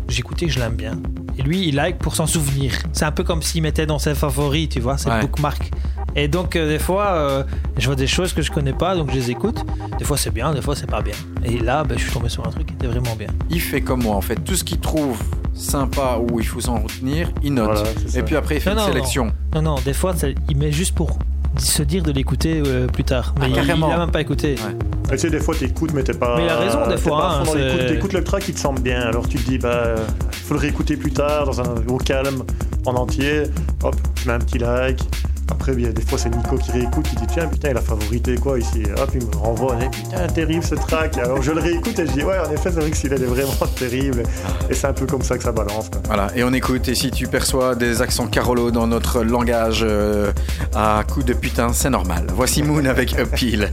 Speaker 4: J'écoutais, je l'aime bien. Et lui, il like pour s'en souvenir. C'est un peu comme s'il mettait dans ses favoris, tu vois, ses
Speaker 3: Ouais.
Speaker 4: bookmarks. Et donc, euh, des fois, euh, je vois des choses que je connais pas, donc je les écoute. Des fois, c'est bien, des fois, c'est pas bien. Et là, ben, je suis tombé sur un truc qui était vraiment bien.
Speaker 3: Il fait comme moi en fait. Tout ce qu'il trouve sympa ou il faut s'en retenir, il note.
Speaker 5: Voilà.
Speaker 3: Et puis après, il fait
Speaker 4: Non,
Speaker 3: une
Speaker 4: non,
Speaker 3: sélection.
Speaker 4: Non, non, des fois, ça- il met juste pour se dire de l'écouter euh, plus tard. Mais
Speaker 3: Ah,
Speaker 4: il,
Speaker 3: carrément.
Speaker 4: il a même pas écouté.
Speaker 3: Ouais.
Speaker 5: Tu sais, des fois, t'écoutes, mais t'es pas.
Speaker 4: Mais il a raison, des fois, hein.
Speaker 5: T'écoutes le track, il te semble bien. Alors tu te dis, bah, il faut le réécouter plus tard, dans un, au calme, en entier. Hop, tu mets un petit like. Après, bien, des fois, c'est Nico qui réécoute, qui dit, tiens, putain, il a favorité quoi ici. Hop, il me renvoie, Eh, putain, terrible ce track. Alors je le réécoute et je dis, ouais, en effet, c'est vrai que celui-là, il est vraiment (laughs) terrible. Et c'est un peu comme ça que ça balance. quoi.
Speaker 3: Voilà, et on écoute. Et si tu perçois des accents carolo dans notre langage euh, à coup de putain, c'est normal. Voici Moon avec Appeal.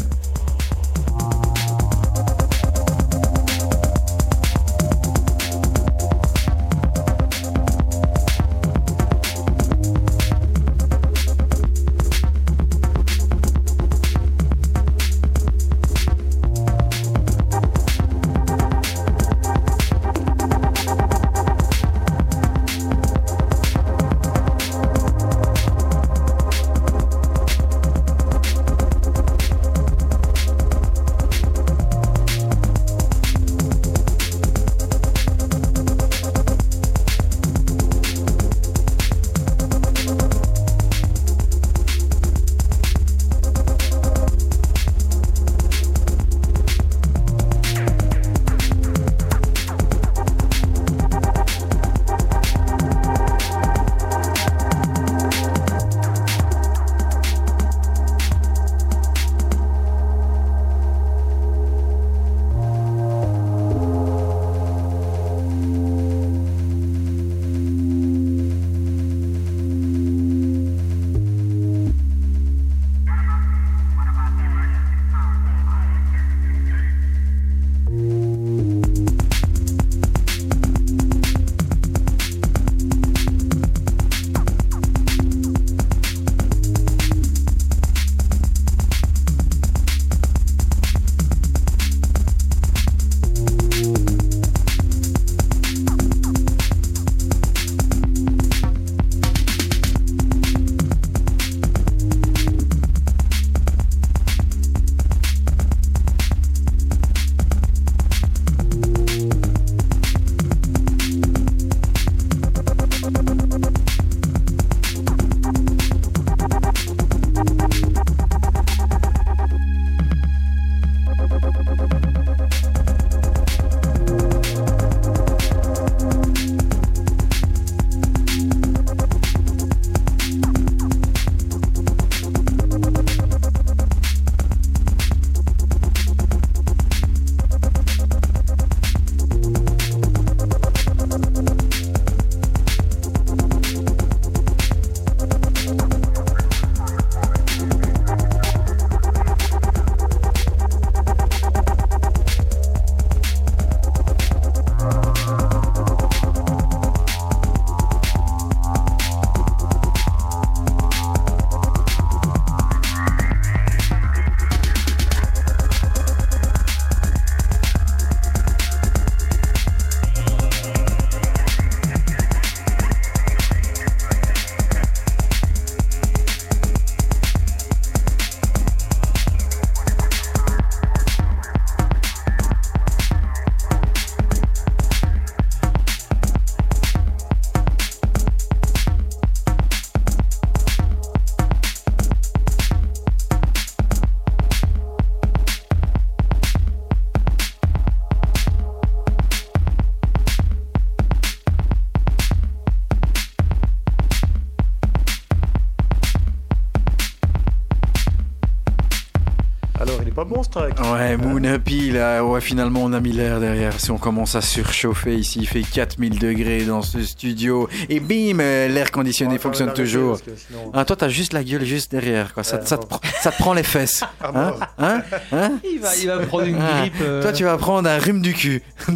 Speaker 5: Track.
Speaker 3: Ouais, Moon Happy, là, ouais, finalement, on a mis l'air derrière. Si on commence à surchauffer ici, il fait 4000 degrés dans ce studio. Et bim, euh, l'air conditionné fonctionne toujours.
Speaker 5: sinon-
Speaker 3: Ah, toi, t'as juste la gueule juste derrière, quoi. Ça,
Speaker 5: Ouais,
Speaker 3: ça te, prend- ça te prend les fesses. (laughs)
Speaker 5: Ah,
Speaker 3: Hein
Speaker 5: mort.
Speaker 3: Hein Hein (laughs)
Speaker 4: Il va, il va prendre une
Speaker 3: Ah,
Speaker 4: grippe. euh,
Speaker 3: Toi, tu vas prendre un rhume du cul. (laughs)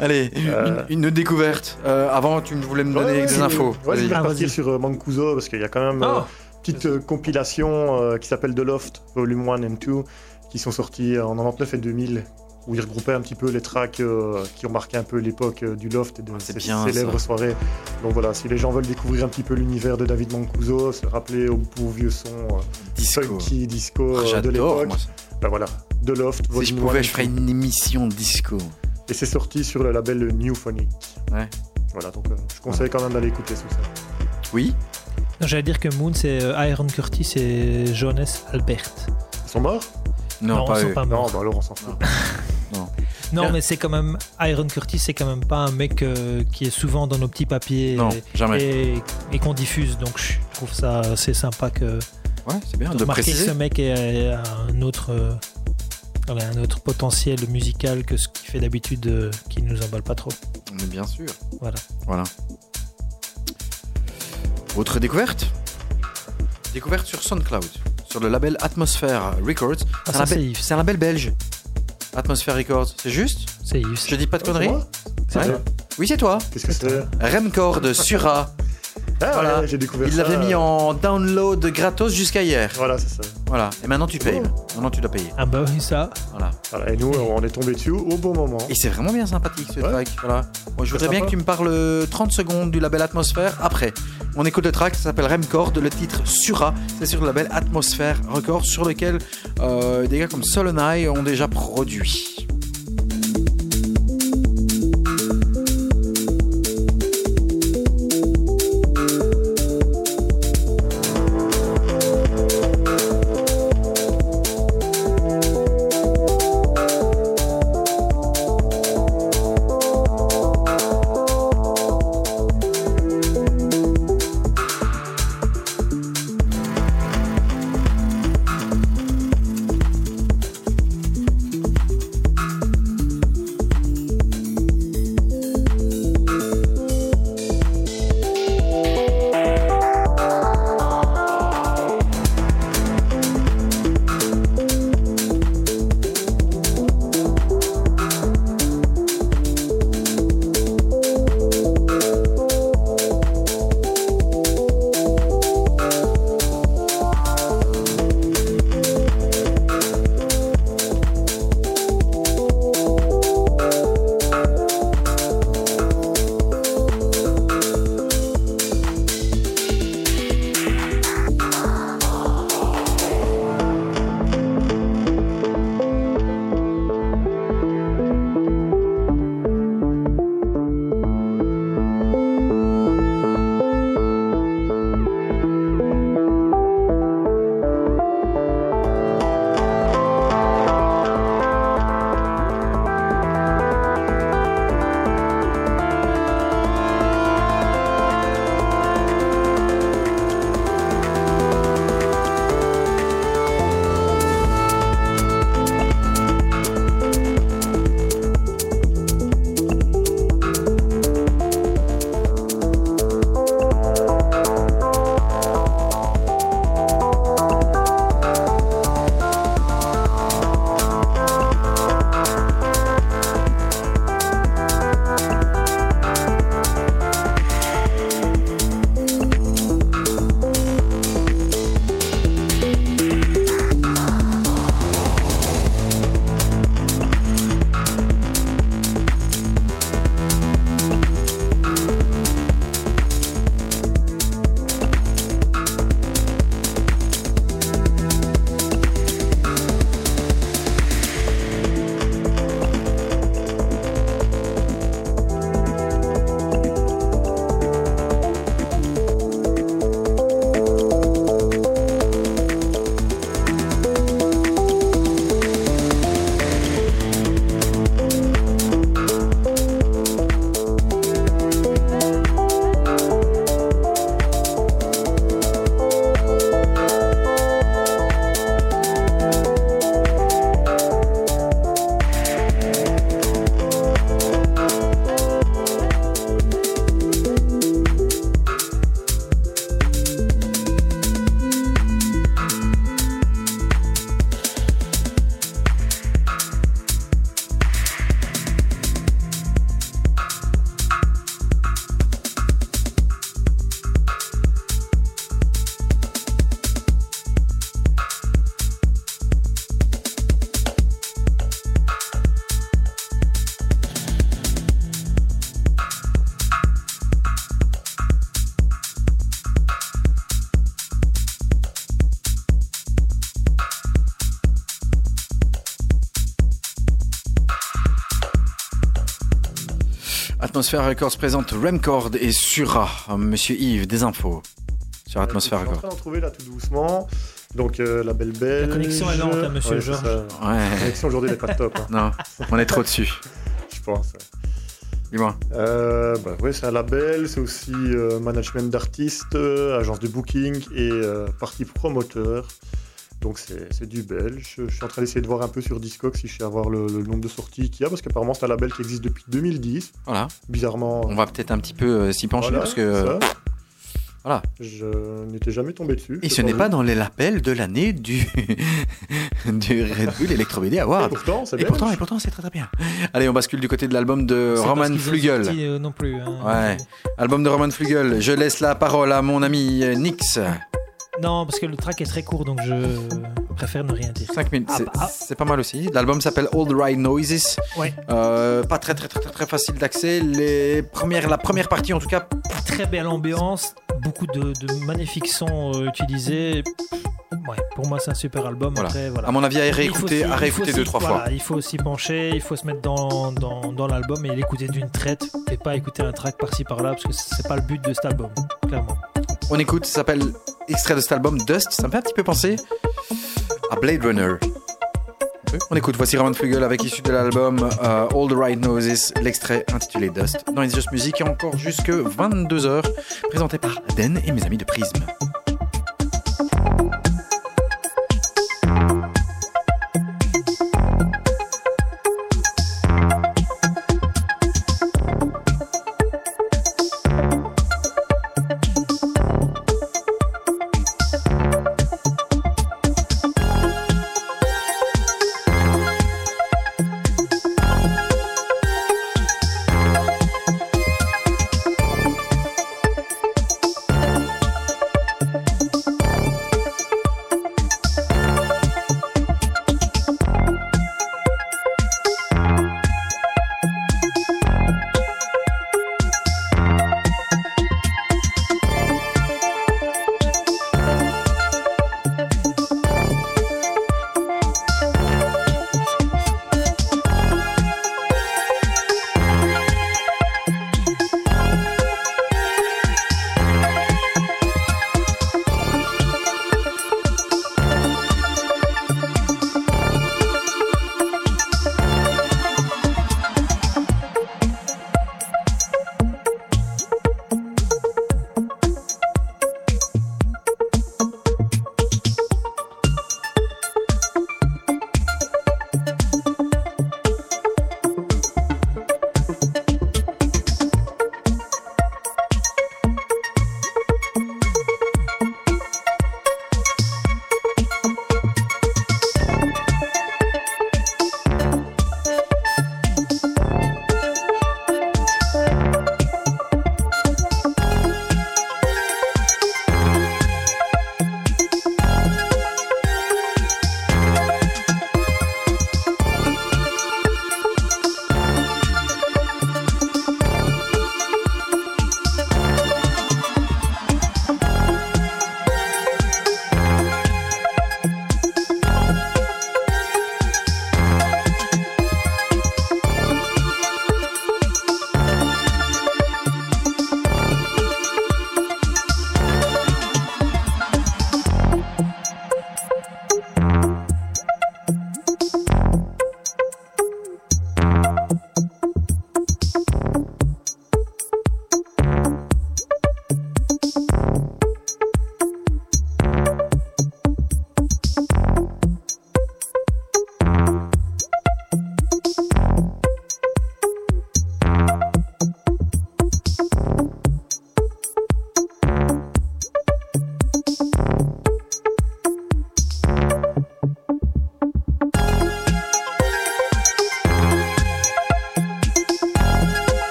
Speaker 3: Allez,
Speaker 5: Euh.
Speaker 3: une, une découverte. Euh, avant, tu voulais me
Speaker 5: Ouais,
Speaker 3: donner
Speaker 5: ouais,
Speaker 3: des
Speaker 5: je-
Speaker 3: infos.
Speaker 5: Ouais, je vais
Speaker 4: Ah, vas-y.
Speaker 5: sur euh, Mancuso parce qu'il y a quand même euh,
Speaker 4: Oh.
Speaker 5: Petite euh, compilation euh, qui s'appelle The Loft, Volume 1 and 2, qui sont sortis en 99 et 2000, où ils regroupaient un petit peu les tracks euh, qui ont marqué un peu l'époque euh, du Loft et de
Speaker 3: Ah,
Speaker 5: ces célèbres soirées. Donc voilà, si les gens veulent découvrir un petit peu l'univers de David Mancuso, se rappeler au beau vieux son euh,
Speaker 3: Disco.
Speaker 5: funky disco
Speaker 3: Ah,
Speaker 5: de l'époque, ben voilà, The Loft,
Speaker 3: Si je
Speaker 5: Volume 1
Speaker 3: pouvais, je ferais
Speaker 5: 2.
Speaker 3: une émission disco.
Speaker 5: Et c'est sorti sur le label Newphonic.
Speaker 3: Ouais.
Speaker 5: Voilà, donc je conseille quand même d'aller écouter tout ça.
Speaker 3: Oui
Speaker 4: J'allais dire que Moon, c'est euh, Iron Curtis et Jonas Albert.
Speaker 5: Ils sont morts?
Speaker 3: Non, pas
Speaker 4: ils sont
Speaker 3: eux.
Speaker 4: pas
Speaker 5: Non,
Speaker 4: morts.
Speaker 5: bah alors on s'en fout.
Speaker 4: Non, (laughs) mais c'est quand même. Iron Curtis, c'est quand même pas un mec euh, qui est souvent dans nos petits papiers
Speaker 3: Non,
Speaker 4: et,
Speaker 3: jamais.
Speaker 4: et- et qu'on diffuse. Donc je trouve ça assez sympa que
Speaker 3: Ouais, c'est bien
Speaker 4: de
Speaker 3: de
Speaker 4: remarquer que
Speaker 3: préciser.
Speaker 4: ce mec ait un autre, euh, un autre potentiel musical que ce qu'il fait d'habitude euh, qui nous emballe pas trop.
Speaker 3: Mais bien sûr.
Speaker 4: Voilà.
Speaker 3: Voilà. Autre découverte Découverte sur SoundCloud, sur le label Atmosphere Records.
Speaker 4: Ah,
Speaker 3: C'est un, label-
Speaker 4: Yves.
Speaker 3: c'est un label belge. Atmosphere Records, c'est juste
Speaker 4: C'est Yves.
Speaker 3: Je dis pas de
Speaker 5: Ouais,
Speaker 3: conneries
Speaker 4: C'est
Speaker 3: Ouais.
Speaker 4: ça.
Speaker 3: Oui, c'est toi.
Speaker 5: Qu'est-ce que c'est?
Speaker 3: Remcord de Sura.
Speaker 5: Ah
Speaker 3: Voilà.
Speaker 5: ouais, j'ai découvert
Speaker 3: Il
Speaker 5: ça.
Speaker 3: l'avait mis en download gratos jusqu'à hier.
Speaker 5: Voilà, c'est ça.
Speaker 3: Voilà. Et maintenant tu payes. Maintenant tu dois payer.
Speaker 4: Ah bah oui, ça.
Speaker 3: Voilà.
Speaker 5: Voilà, et nous, on est tombé dessus au bon moment.
Speaker 3: Et c'est vraiment bien sympathique ce
Speaker 5: Ouais.
Speaker 3: track. Voilà. Moi, je voudrais bien
Speaker 5: sympa.
Speaker 3: que tu me parles euh, 30 secondes du label Atmosphère après. On écoute le track, ça s'appelle Remcord, le titre Sura. C'est sur le label Atmosphère Records sur lequel euh, des gars comme Solonai ont déjà produit. Atmosphère Records présente Remcord et Sura. Monsieur Yves, des infos sur Atmosphère
Speaker 5: Je suis en
Speaker 3: Records.
Speaker 5: train d'en trouver là tout doucement. Donc euh, la belle belge.
Speaker 4: La connexion est lente, hein, monsieur
Speaker 5: Ouais,
Speaker 4: Georges.
Speaker 5: La connexion aujourd'hui n'est pas top, hein,
Speaker 3: non, on est trop dessus.
Speaker 5: je pense. ouais.
Speaker 3: Dis-moi.
Speaker 5: Euh, bah, ouais, c'est un label, c'est aussi euh, management d'artistes, euh, agence de booking et euh, partie promoteur. Donc c'est c'est du belge. Je suis en train d'essayer de voir un peu sur Discog si je sais avoir le, le nombre de sorties qu'il y a, parce qu'apparemment c'est un label qui existe depuis 2010.
Speaker 3: Voilà,
Speaker 5: Bizarrement.
Speaker 3: on va peut-être un petit peu euh, s'y pencher
Speaker 5: voilà,
Speaker 3: parce que euh,
Speaker 5: ça,
Speaker 3: voilà.
Speaker 5: je n'étais jamais tombé dessus.
Speaker 3: Et ce n'est pas dans les lapels de l'année du (laughs) du Red Bull Electro BD
Speaker 5: Et
Speaker 3: Award.
Speaker 5: pourtant, c'est
Speaker 3: Et pourtant, et pourtant, c'est très très bien. Allez, on bascule du côté de l'album de Roman Flügel.
Speaker 4: euh, non plus. hein.
Speaker 3: Ouais. Album de Roman Flügel. Je laisse la parole à mon ami euh, Nix.
Speaker 4: Non, parce que le track est très court, donc je préfère ne rien dire.
Speaker 3: 5 minutes,
Speaker 4: Ah,
Speaker 3: c'est
Speaker 4: bah, ah.
Speaker 3: c'est pas mal aussi. L'album s'appelle Old Ride Noises.
Speaker 4: Ouais.
Speaker 3: Euh, pas très très très très, facile d'accès. Les premières, la première partie en tout cas.
Speaker 4: Très belle ambiance, beaucoup de, de magnifiques sons euh, utilisés. Ouais, pour moi, c'est un super album.
Speaker 3: Voilà.
Speaker 4: Après, voilà.
Speaker 3: À mon avis, à réécouter, à réécouter deux trois
Speaker 4: voilà,
Speaker 3: fois.
Speaker 4: Il faut s'y pencher, il faut se mettre dans, dans, dans l'album et l'écouter d'une traite et pas écouter un track par-ci par-là parce que c'est pas le but de cet album, clairement.
Speaker 3: On écoute, ça s'appelle extrait de cet album Dust. Ça me fait un petit peu penser à Blade Runner. On écoute, voici Roman Flügel avec issu de l'album euh, All the Right Noses, l'extrait intitulé Dust. Dans It's Just Music et encore jusque 22h, présenté par Den et mes amis de Prism.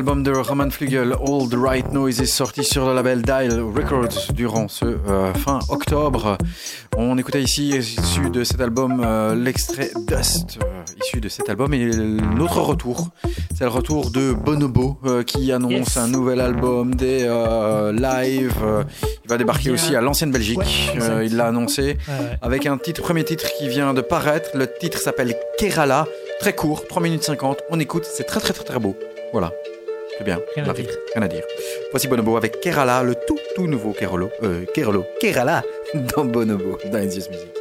Speaker 3: L'album de Roman Flügel, All the Right Noise, est sorti sur le label Dial Records durant ce euh, fin octobre. On écoutait ici, issu de cet album, euh, l'extrait Dust, euh, issu de cet album, et notre retour. C'est le retour de Bonobo qui annonce
Speaker 4: Yes.
Speaker 3: un nouvel album, des lives. il va débarquer aussi à l'ancienne Belgique.
Speaker 4: Ouais,
Speaker 3: il l'a annoncé avec un titre, premier titre qui vient de paraître. Le titre s'appelle Kerala. Très court, 3 minutes 50. On écoute, c'est très très très très beau. Voilà. C'est bien.
Speaker 4: Rien à dire.
Speaker 3: Rien à dire. Voici Bonobo avec Kerala, le tout tout nouveau Kerolo. Euh, Kerolo. Kerala (laughs) dans Bonobo, dans Just Music.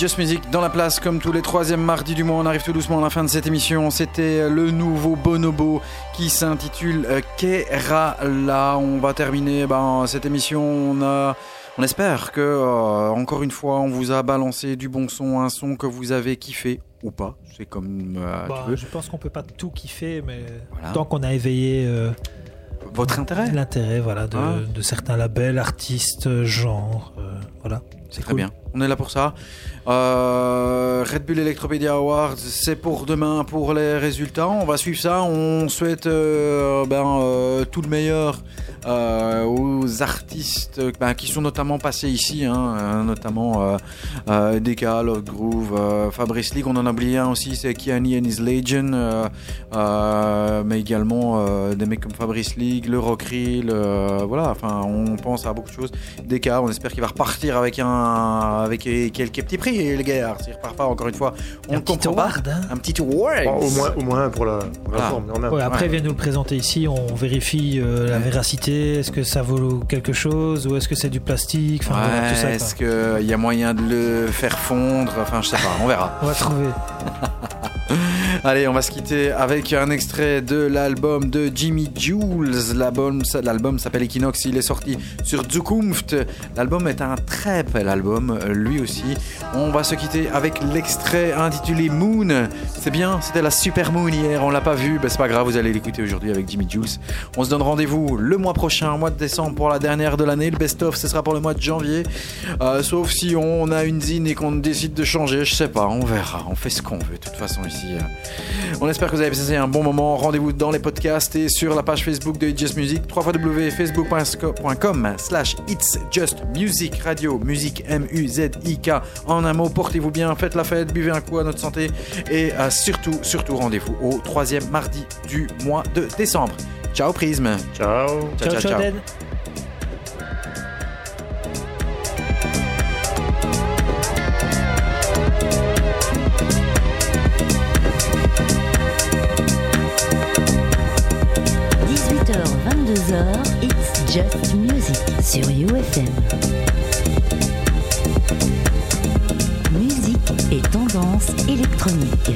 Speaker 3: Just Music dans la place comme tous les troisièmes mardis du mois. On arrive tout doucement à la fin de cette émission. C'était le nouveau Bonobo qui s'intitule euh, Kerala. On va terminer ben, cette émission. On, a, on espère que, euh, encore une fois, on vous a balancé du bon son, un son que vous avez kiffé ou pas. C'est comme euh,
Speaker 4: Bah,
Speaker 3: tu veux.
Speaker 4: je pense qu'on peut pas tout kiffer, mais
Speaker 3: Voilà.
Speaker 4: tant qu'on a éveillé euh,
Speaker 3: Votre intérêt
Speaker 4: l'intérêt voilà, de,
Speaker 3: Ah.
Speaker 4: de certains labels, artistes, genres, euh, voilà.
Speaker 3: C'est très bien. On est là pour ça. Euh, Red Bull Electropedia Awards, c'est pour demain pour les résultats. On va suivre ça. On souhaite euh, ben, euh, tout le meilleur aux artistes ben, qui sont notamment passés ici, hein, notamment euh, DK, Love Groove, Fabrice League. On en a oublié un aussi, c'est Kiani and His Legion, mais également des mecs comme Fabrice League, le Rockreel, euh, voilà. Enfin, on pense à beaucoup de choses. DK, on espère qu'il va repartir avec un, avec quelques petits prix, les gars. S'il repart pas, encore une fois, on
Speaker 4: Un
Speaker 3: comprend pas.
Speaker 4: hein.
Speaker 3: Un petit award.
Speaker 5: Bon, au, moins, au moins pour la, pour la
Speaker 3: Voilà.
Speaker 5: forme.
Speaker 4: Ouais, après,
Speaker 3: Ouais.
Speaker 4: viens nous le présenter ici, on vérifie euh, la
Speaker 3: Ouais.
Speaker 4: véracité, est-ce que ça vaut quelque chose ou est-ce que c'est du plastique, enfin.
Speaker 3: Ouais, est-ce qu'il y a moyen de le faire fondre Enfin, je sais pas, on verra.
Speaker 4: On va trouver. (laughs)
Speaker 3: Allez, on va se quitter avec un extrait de l'album de Jimmy Jules. L'album, s'appelle Equinox, il est sorti sur Zukunft. L'album est un très bel album, lui aussi. On va se quitter avec l'extrait intitulé Moon. C'est bien, c'était la Super Moon hier, on l'a pas vu, ben, c'est pas grave, vous allez l'écouter aujourd'hui avec Jimmy Jules. On se donne rendez-vous le mois prochain, mois de décembre pour la dernière de l'année. Le best-of, ce sera pour le mois de janvier. Euh, sauf si on a une zine et qu'on décide de changer, je sais pas, on verra. On fait ce qu'on veut, de toute façon ici. euh. On espère que vous avez passé un bon moment. Rendez-vous dans les podcasts et sur la page Facebook de It's Just Music, www.facebook.com slash It's Just Music Radio, musique M-U-Z-I-K. En un mot, portez-vous bien, faites la fête, buvez un coup à notre santé et euh, surtout, surtout, rendez-vous au troisième mardi du mois de décembre. Ciao Prisme.
Speaker 5: Ciao.
Speaker 3: Ciao, ciao, ciao.
Speaker 4: Dan.
Speaker 2: – Just Music sur UFM. Musique et tendance électronique.